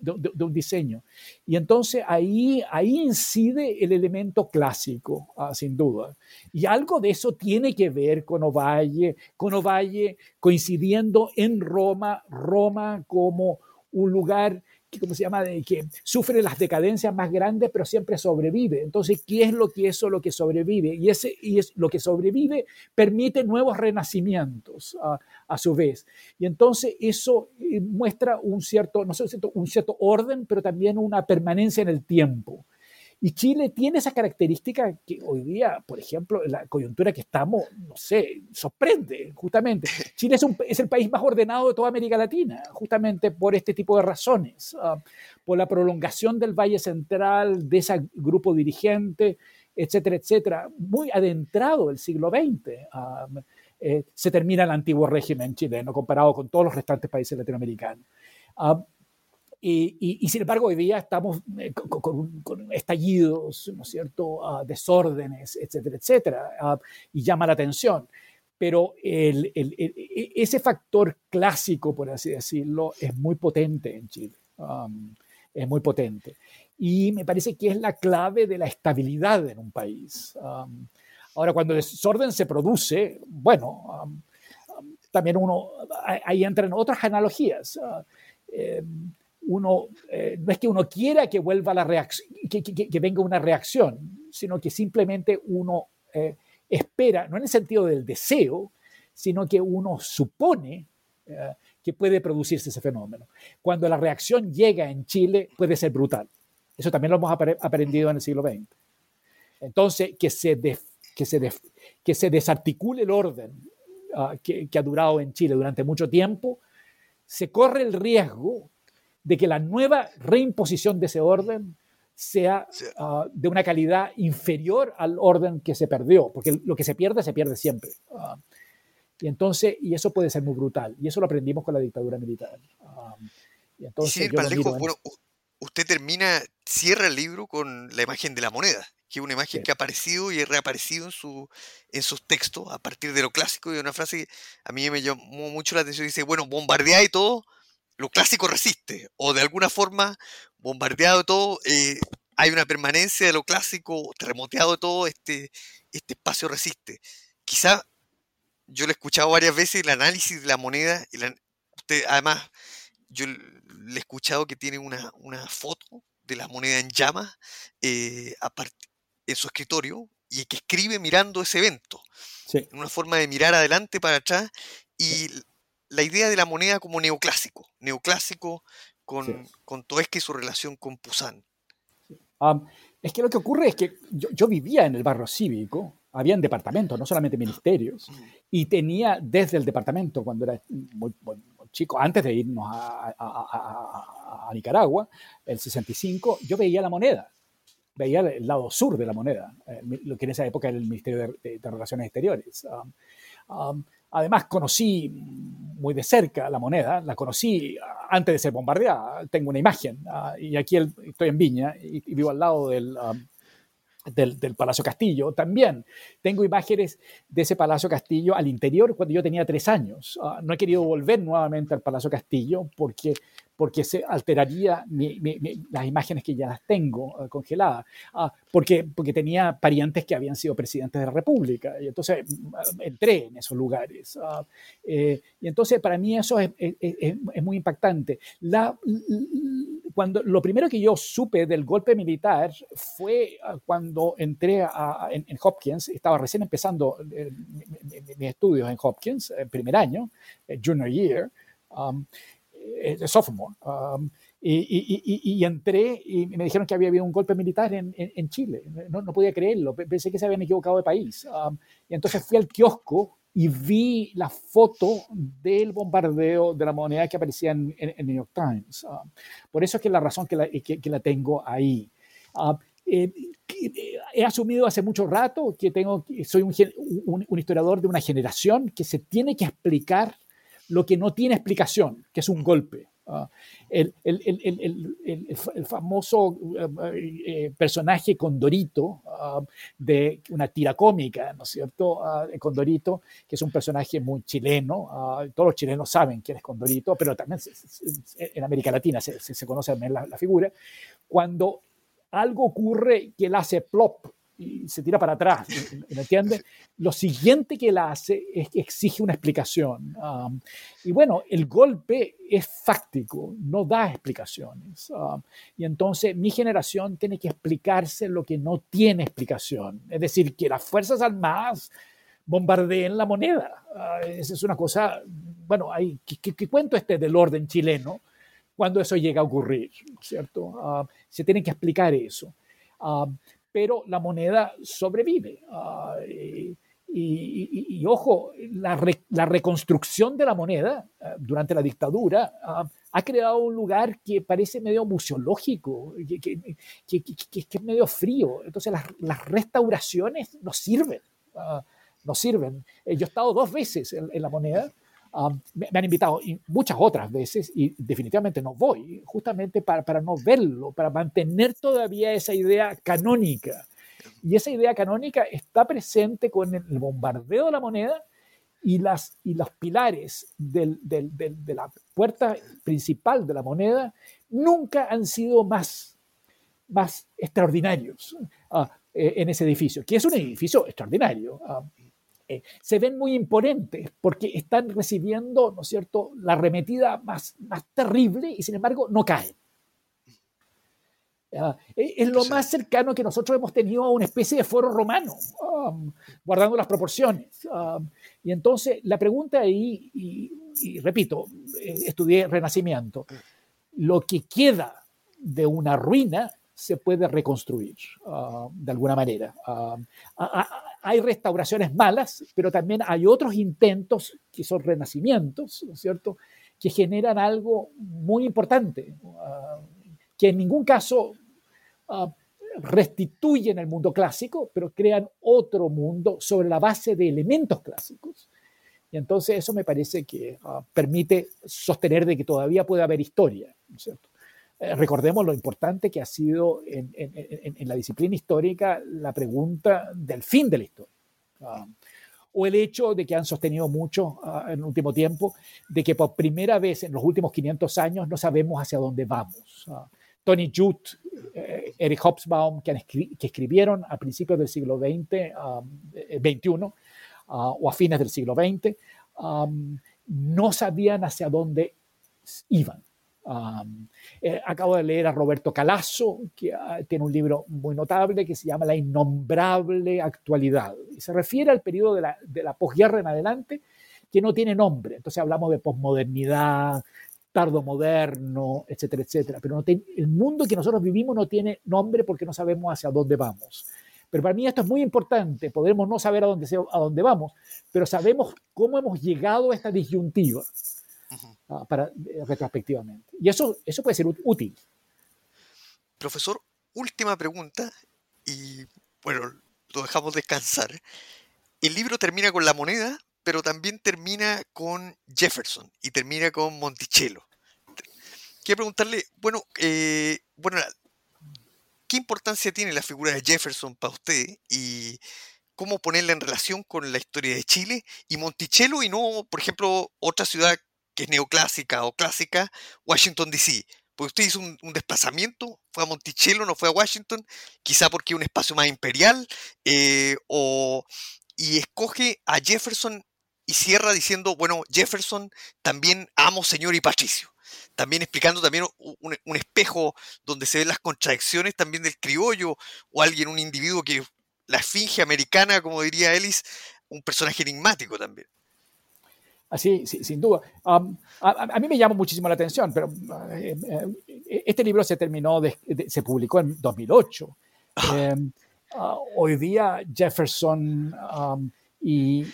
de, un diseño. Y entonces ahí, ahí incide el elemento clásico, ah, sin duda. Y algo de eso tiene que ver con Ovalle, con Ovalle coincidiendo en Roma, Roma como un lugar que, ¿cómo se llama?, de que sufre las decadencias más grandes, pero siempre sobrevive. Entonces, ¿qué es lo que eso lo que sobrevive? Y, ese, y es lo que sobrevive permite nuevos renacimientos a, a su vez. Y entonces eso eh, muestra un cierto, no sé, un cierto orden, pero también una permanencia en el tiempo. Y Chile tiene esa característica que hoy día, por ejemplo, en la coyuntura que estamos, no sé, sorprende, justamente. [LAUGHS] Chile es, un, es el país más ordenado de toda América Latina, justamente por este tipo de razones, ah, por la prolongación del Valle Central, de ese grupo dirigente, etcétera, etcétera, muy adentrado el siglo XX. Ah, eh, se termina el antiguo régimen chileno comparado con todos los restantes países latinoamericanos. Ah, y, sin embargo, hoy día estamos eh, con, estallidos, ¿no es cierto?, ah, desórdenes, etcétera, etcétera, ah, y llama la atención. Pero el, e, ese factor clásico, por así decirlo, es muy potente en Chile. es muy potente. Y me parece que es la clave de la estabilidad en un país. ahora, cuando el desorden se produce, bueno, también uno, ahí entran otras analogías. Ah, em, uno, eh, no es que uno quiera que vuelva la reacción, que, venga una reacción, sino que simplemente uno eh, espera, no en el sentido del deseo, sino que uno supone eh, que puede producirse ese fenómeno. Cuando la reacción llega en Chile, puede ser brutal. Eso también lo hemos aprendido en el siglo XX. Entonces, que se, que se, que se desarticule el orden ah, que, que ha durado en Chile durante mucho tiempo, se corre el riesgo de que la nueva reimposición de ese orden sea ah, de una calidad inferior al orden que se perdió, porque lo que se pierde, se pierde siempre. Ah, y entonces, y eso puede ser muy brutal, y eso lo aprendimos con la dictadura militar. Uh, y entonces, bueno, usted termina, cierra el libro con la imagen de la moneda, que es una imagen que ha aparecido y ha reaparecido en, su, en sus textos a partir de lo clásico y una frase que a mí me llamó mucho la atención, dice, bueno, bombardea y todo, lo clásico resiste, o de alguna forma, bombardeado todo, eh, hay una permanencia de lo clásico, terremoteado de todo, este, este espacio resiste. Quizá yo le he escuchado varias veces el análisis de la moneda, y usted, además, yo le he escuchado que tiene una, foto de la moneda en llamas eh, en su escritorio y que escribe mirando ese evento. Una forma de mirar adelante para atrás y la idea de la moneda como neoclásico, neoclásico con, con Toesca y su relación con Pusan. es que lo que ocurre es que yo, vivía en el barrio cívico, habían departamentos, no solamente ministerios, y tenía desde el departamento, cuando era muy, chico, antes de irnos a, a, Nicaragua, el 65, yo veía la moneda, veía el lado sur de la moneda, eh, lo que en esa época era el Ministerio de, Relaciones Exteriores. Además, conocí muy de cerca la moneda, la conocí antes de ser bombardeada. Tengo una imagen ah, y aquí estoy en Viña y, vivo al lado del, del, Palacio Castillo. También tengo imágenes de ese Palacio Castillo al interior cuando yo tenía tres años. Ah, no he querido volver nuevamente al Palacio Castillo porque porque se alteraría las imágenes que ya las tengo eh, congeladas, ah, porque, porque tenía parientes que habían sido presidentes de la República, y entonces mm, entré en esos lugares. Ah, eh, y entonces para mí eso es, muy impactante. La, cuando, lo primero que yo supe del golpe militar fue ah, cuando entré en, Hopkins, estaba recién empezando eh, mis estudios en Hopkins, primer año, junior year. Um, eh, sophomore. Um, y, entré y me dijeron que había habido un golpe militar en, en, Chile. No, no, podía creerlo, pensé que se habían equivocado de país. Um, y entonces fui al kiosco y vi la foto del bombardeo de la moneda que aparecía en el New York Times. Um, por eso es que la razón que la, que, la tengo ahí. Eh, he asumido hace mucho rato que tengo, soy un, un, un historiador de una generación que se tiene que explicar lo que no tiene explicación, que es un golpe. Ah, el, famoso eh, eh, personaje Condorito uh, de una tira cómica, ¿no es cierto? Uh, Condorito, que es un personaje muy chileno, todos los chilenos saben quién es Condorito, pero también en América Latina se, se, conoce también la, la, figura. Cuando algo ocurre que él hace plop y se tira para atrás, ¿me entiende? Lo siguiente que él hace es que exige una explicación. Um, y bueno, el golpe es fáctico, no da explicaciones. Um, y entonces mi generación tiene que explicarse lo que no tiene explicación. Es decir, que las Fuerzas Armadas bombardeen la moneda. Uh, esa es una cosa, bueno, hay, ¿qué, cuento este del orden chileno cuando eso llega a ocurrir? ¿Cierto? Uh, se tiene que explicar eso. Um, pero la moneda sobrevive. Ah, y, ojo, la, la, reconstrucción de la moneda ah, durante la dictadura ah, ha creado un lugar que parece medio museológico, que, que, que, es medio frío. Entonces las, las restauraciones no sirven, no sirven. Eh, yo he estado dos veces en la moneda me, han invitado muchas otras veces y definitivamente no voy, justamente para, para no verlo, para mantener todavía esa idea canónica. Y esa idea canónica está presente con el bombardeo de la moneda y, las, y los pilares del, del, de la puerta principal de la moneda nunca han sido más, más extraordinarios uh, en ese edificio, que es un edificio extraordinario. Uh, eh, se ven muy imponentes porque están recibiendo, ¿no es cierto?, la arremetida más, más terrible y sin embargo no caen. Eh, es lo más cercano que nosotros hemos tenido a una especie de foro romano, um, guardando las proporciones. Um, y entonces la pregunta ahí, y, repito, eh, estudié Renacimiento, lo que queda de una ruina se puede reconstruir uh, de alguna manera. Uh, hay restauraciones malas, pero también hay otros intentos que son renacimientos, ¿no es cierto?, que generan algo muy importante, uh, que en ningún caso restituyen el mundo clásico, pero crean otro mundo sobre la base de elementos clásicos. Y entonces eso me parece que permite sostener de que todavía puede haber historia, ¿no es cierto? Eh, recordemos lo importante que ha sido en, la disciplina histórica la pregunta del fin de la historia. Ah, o el hecho de que han sostenido mucho en el último tiempo, de que por primera vez en los últimos 500 años no sabemos hacia dónde vamos. Tony Judd, eh, Eric Hobsbawm, que, escribieron a principios del siglo XX, XXI, o a fines del siglo XX, no sabían hacia dónde iban. Eh, acabo de leer a Roberto Calasso, que ah, tiene un libro muy notable que se llama La innombrable actualidad. Y se refiere al periodo de la, de la posguerra en adelante, que no tiene nombre. Entonces hablamos de posmodernidad, tardomoderno, etcétera, etcétera. Pero no el mundo que nosotros vivimos no tiene nombre porque no sabemos hacia dónde vamos. Pero para mí esto es muy importante. Podemos no saber a dónde, a dónde vamos, pero sabemos cómo hemos llegado a esta disyuntiva. Para, eh, retrospectivamente. Y eso, eso puede ser útil. Profesor, última pregunta y bueno, lo dejamos descansar. El libro termina con la moneda, pero también termina con Jefferson y termina con Monticello. Quiero preguntarle, bueno, eh, bueno, ¿qué importancia tiene la figura de Jefferson para usted y cómo ponerla en relación con la historia de Chile y Monticello y no, por ejemplo, otra ciudad que es neoclásica o clásica, Washington DC. Porque usted hizo un, desplazamiento, fue a Monticello, no fue a Washington, quizá porque es un espacio más imperial, eh, o, y escoge a Jefferson y cierra diciendo, bueno, Jefferson también amo, señor y patricio. También explicando también un, un, espejo donde se ven las contradicciones también del criollo o alguien, un individuo que la esfinge americana, como diría Ellis, un personaje enigmático también. Así, sin duda. a, mí me llama muchísimo la atención, pero eh, eh, este libro se terminó, se publicó en 2008. Ah. Em, ah, hoy día Jefferson y,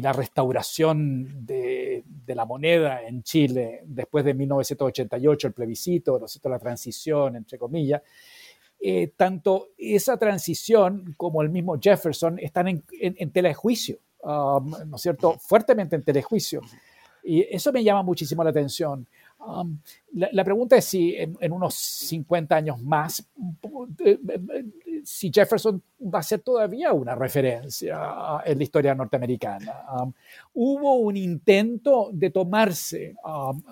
la restauración de, la moneda en Chile después de 1988, el plebiscito, la transición, entre comillas, eh, tanto esa transición como el mismo Jefferson están en, en tela de juicio. Um, ¿no es cierto?, fuertemente en telejuicio. Y eso me llama muchísimo la atención. Um, la, pregunta es si en, unos 50 años más, si Jefferson va a ser todavía una referencia en la historia norteamericana. Um, hubo un intento de tomarse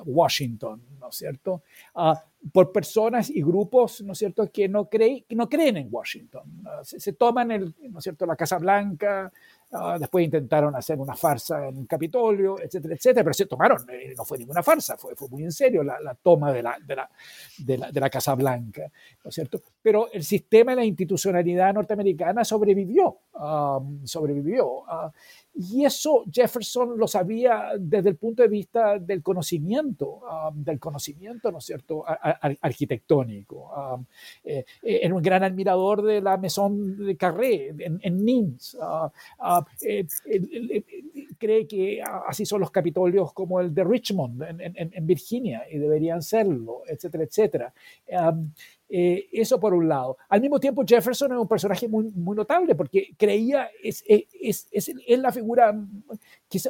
Washington, ¿no es cierto? Uh, por personas y grupos, ¿no es cierto?, que no, creen, que no creen en Washington. Uh, se, se, toman, el, ¿no es cierto?, la Casa Blanca, Ah, después intentaron hacer una farsa en Capitolio, etcétera, etcétera, pero se tomaron, eh, no fue ninguna farsa, fue, fue muy en serio la, la toma de la, de, la, de, de la Casa Blanca, ¿no es cierto? Pero el sistema de la institucionalidad norteamericana sobrevivió, sobrevivió. Uh, y eso Jefferson lo sabía desde el punto de vista del conocimiento, um, del conocimiento, ¿no es cierto?, arquitectónico. Um, eh, eh, era un gran admirador de la Maison de Carré en, en Nimes. Uh, uh, eh, cree que así son los capitolios como el de Richmond en, en, en Virginia y deberían serlo, etcétera, etcétera. Um, eh, eso por un lado. Al mismo tiempo, Jefferson es un personaje muy, muy notable porque creía, es, es, es, es la figura,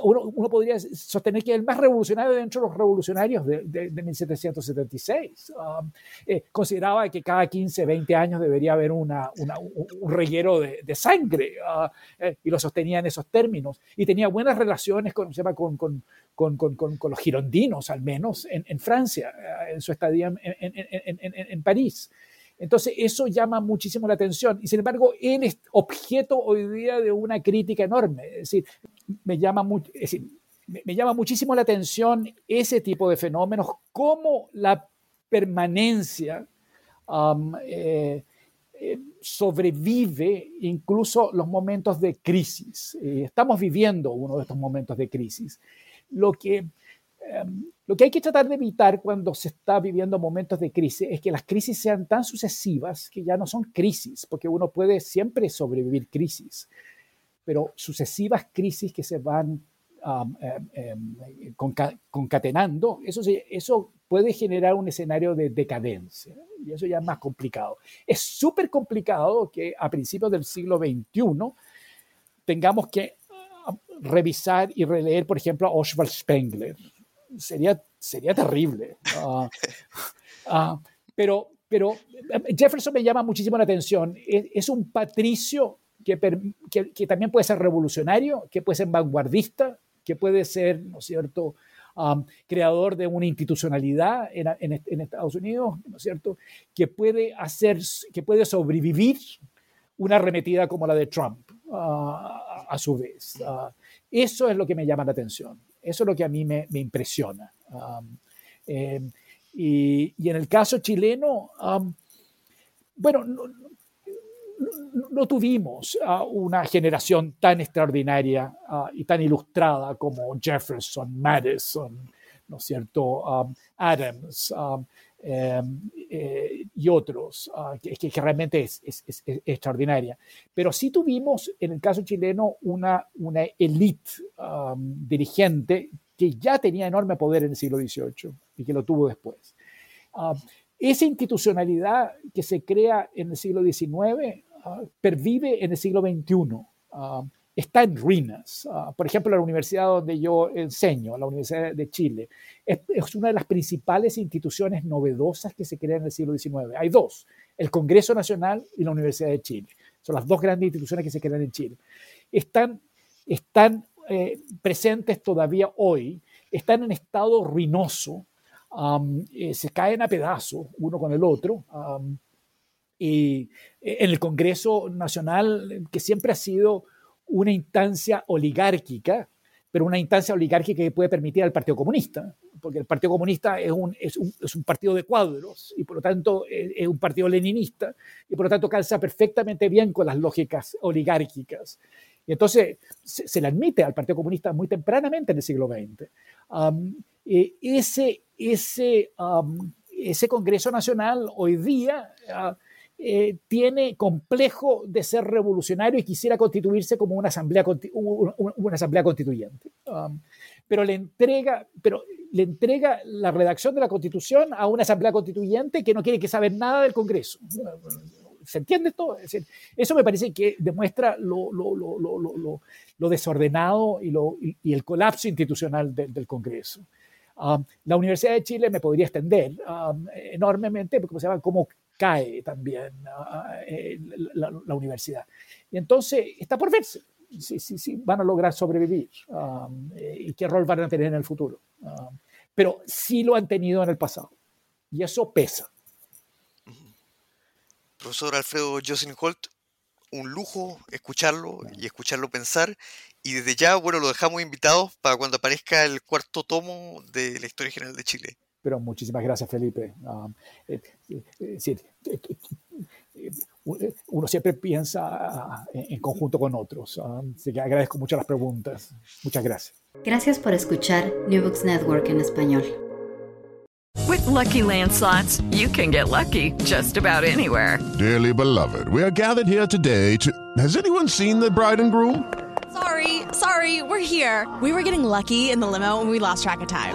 uno, podría sostener que es el más revolucionario dentro de los revolucionarios de, de, 1776. Um, eh, consideraba que cada 15, 20 años debería haber una, un reguero de, sangre uh, eh, y lo sostenía en esos términos. Y tenía buenas relaciones con, con, los girondinos, al menos, en, Francia, en su estadía en, en París. Entonces, eso llama muchísimo la atención. Y sin embargo, él es objeto hoy día de una crítica enorme. Es decir, me llama, me llama muchísimo la atención ese tipo de fenómenos, como la permanencia eh, eh, sobrevive incluso los momentos de crisis. Eh, estamos viviendo uno de estos momentos de crisis. Lo que Em, lo que hay que tratar de evitar cuando se está viviendo momentos de crisis es que las crisis sean tan sucesivas que ya no son crisis, porque uno puede siempre sobrevivir crisis, pero sucesivas crisis que se van em, em, concatenando, eso, eso puede generar un escenario de decadencia y eso ya es más complicado. Es súper complicado que a principios del siglo XXI tengamos que ah, revisar y releer, por ejemplo, a Oswald Spengler, sería, sería terrible. Ah, [LAUGHS] pero, pero eh, Jefferson me llama muchísimo la atención. Es, un patricio que, que, también puede ser revolucionario, que puede ser vanguardista, que puede ser, ¿no es cierto?, creador de una institucionalidad en, en, Estados Unidos, ¿no es cierto?, que puede hacer, que puede sobrevivir una arremetida como la de Trump a su vez. eso es lo que me llama la atención, eso es lo que a mí me, me impresiona. Eh, y, y, en el caso chileno, bueno, no, tuvimos una generación tan extraordinaria ah, y tan ilustrada como Jefferson, Madison, ¿no es cierto? Adams em, eh, y otros, ah, que, que, realmente es, es, extraordinaria. Pero sí tuvimos, en el caso chileno, una, una élite dirigente que ya tenía enorme poder en el siglo XVIII y que lo tuvo después. esa institucionalidad que se crea en el siglo XIX pervive en el siglo XXI. Ah, está en ruinas. Ah, por ejemplo, la universidad donde yo enseño, la Universidad de Chile, es, una de las principales instituciones novedosas que se crean en el siglo XIX. Hay dos, el Congreso Nacional y la Universidad de Chile. Son las dos grandes instituciones que se crean en Chile. Están, están eh, presentes todavía hoy, están en estado ruinoso, eh, se caen a pedazos uno con el otro y eh, en el Congreso Nacional, que siempre ha sido una instancia oligárquica, pero una instancia oligárquica que puede permitir al Partido Comunista, porque el Partido Comunista es un, es un, es un partido de cuadros y por lo tanto eh, es un partido leninista y por lo tanto calza perfectamente bien con las lógicas oligárquicas. Y entonces se, le admite al Partido Comunista muy tempranamente en el siglo XX. Eh, ese, ese, ese Congreso Nacional hoy día... Ah, eh, tiene complejo de ser revolucionario y quisiera constituirse como una asamblea, una, asamblea constituyente. Um, pero, le entrega, pero le entrega la redacción de la constitución a una asamblea constituyente que no quiere que saber nada del Congreso. ¿Se entiende todo? eso me parece que demuestra lo, lo, lo, lo desordenado y, y, el colapso institucional del Congreso. Um, la Universidad de Chile me podría extender um, enormemente, porque se llama como cae también eh, la, universidad. Y entonces está por verse si, si, si van a lograr sobrevivir um, eh, y qué rol van a tener en el futuro. Um, pero sí lo han tenido en el pasado y eso pesa. Profesor Alfredo Jocelyn Holt, un lujo escucharlo y escucharlo pensar. Y desde ya, bueno, lo dejamos invitados para cuando aparezca el cuarto tomo de la Historia General de Chile. Pero muchísimas gracias, Felipe. uno siempre piensa en conjunto con otros. Así que agradezco mucho las preguntas. Muchas gracias. Gracias por escuchar New Books Network en español. With lucky landslots, you can get lucky just about anywhere. Dearly beloved, we are gathered here today to. Has anyone seen the bride and groom? Sorry, sorry, we're here. We were getting lucky in the limo and we lost track of time.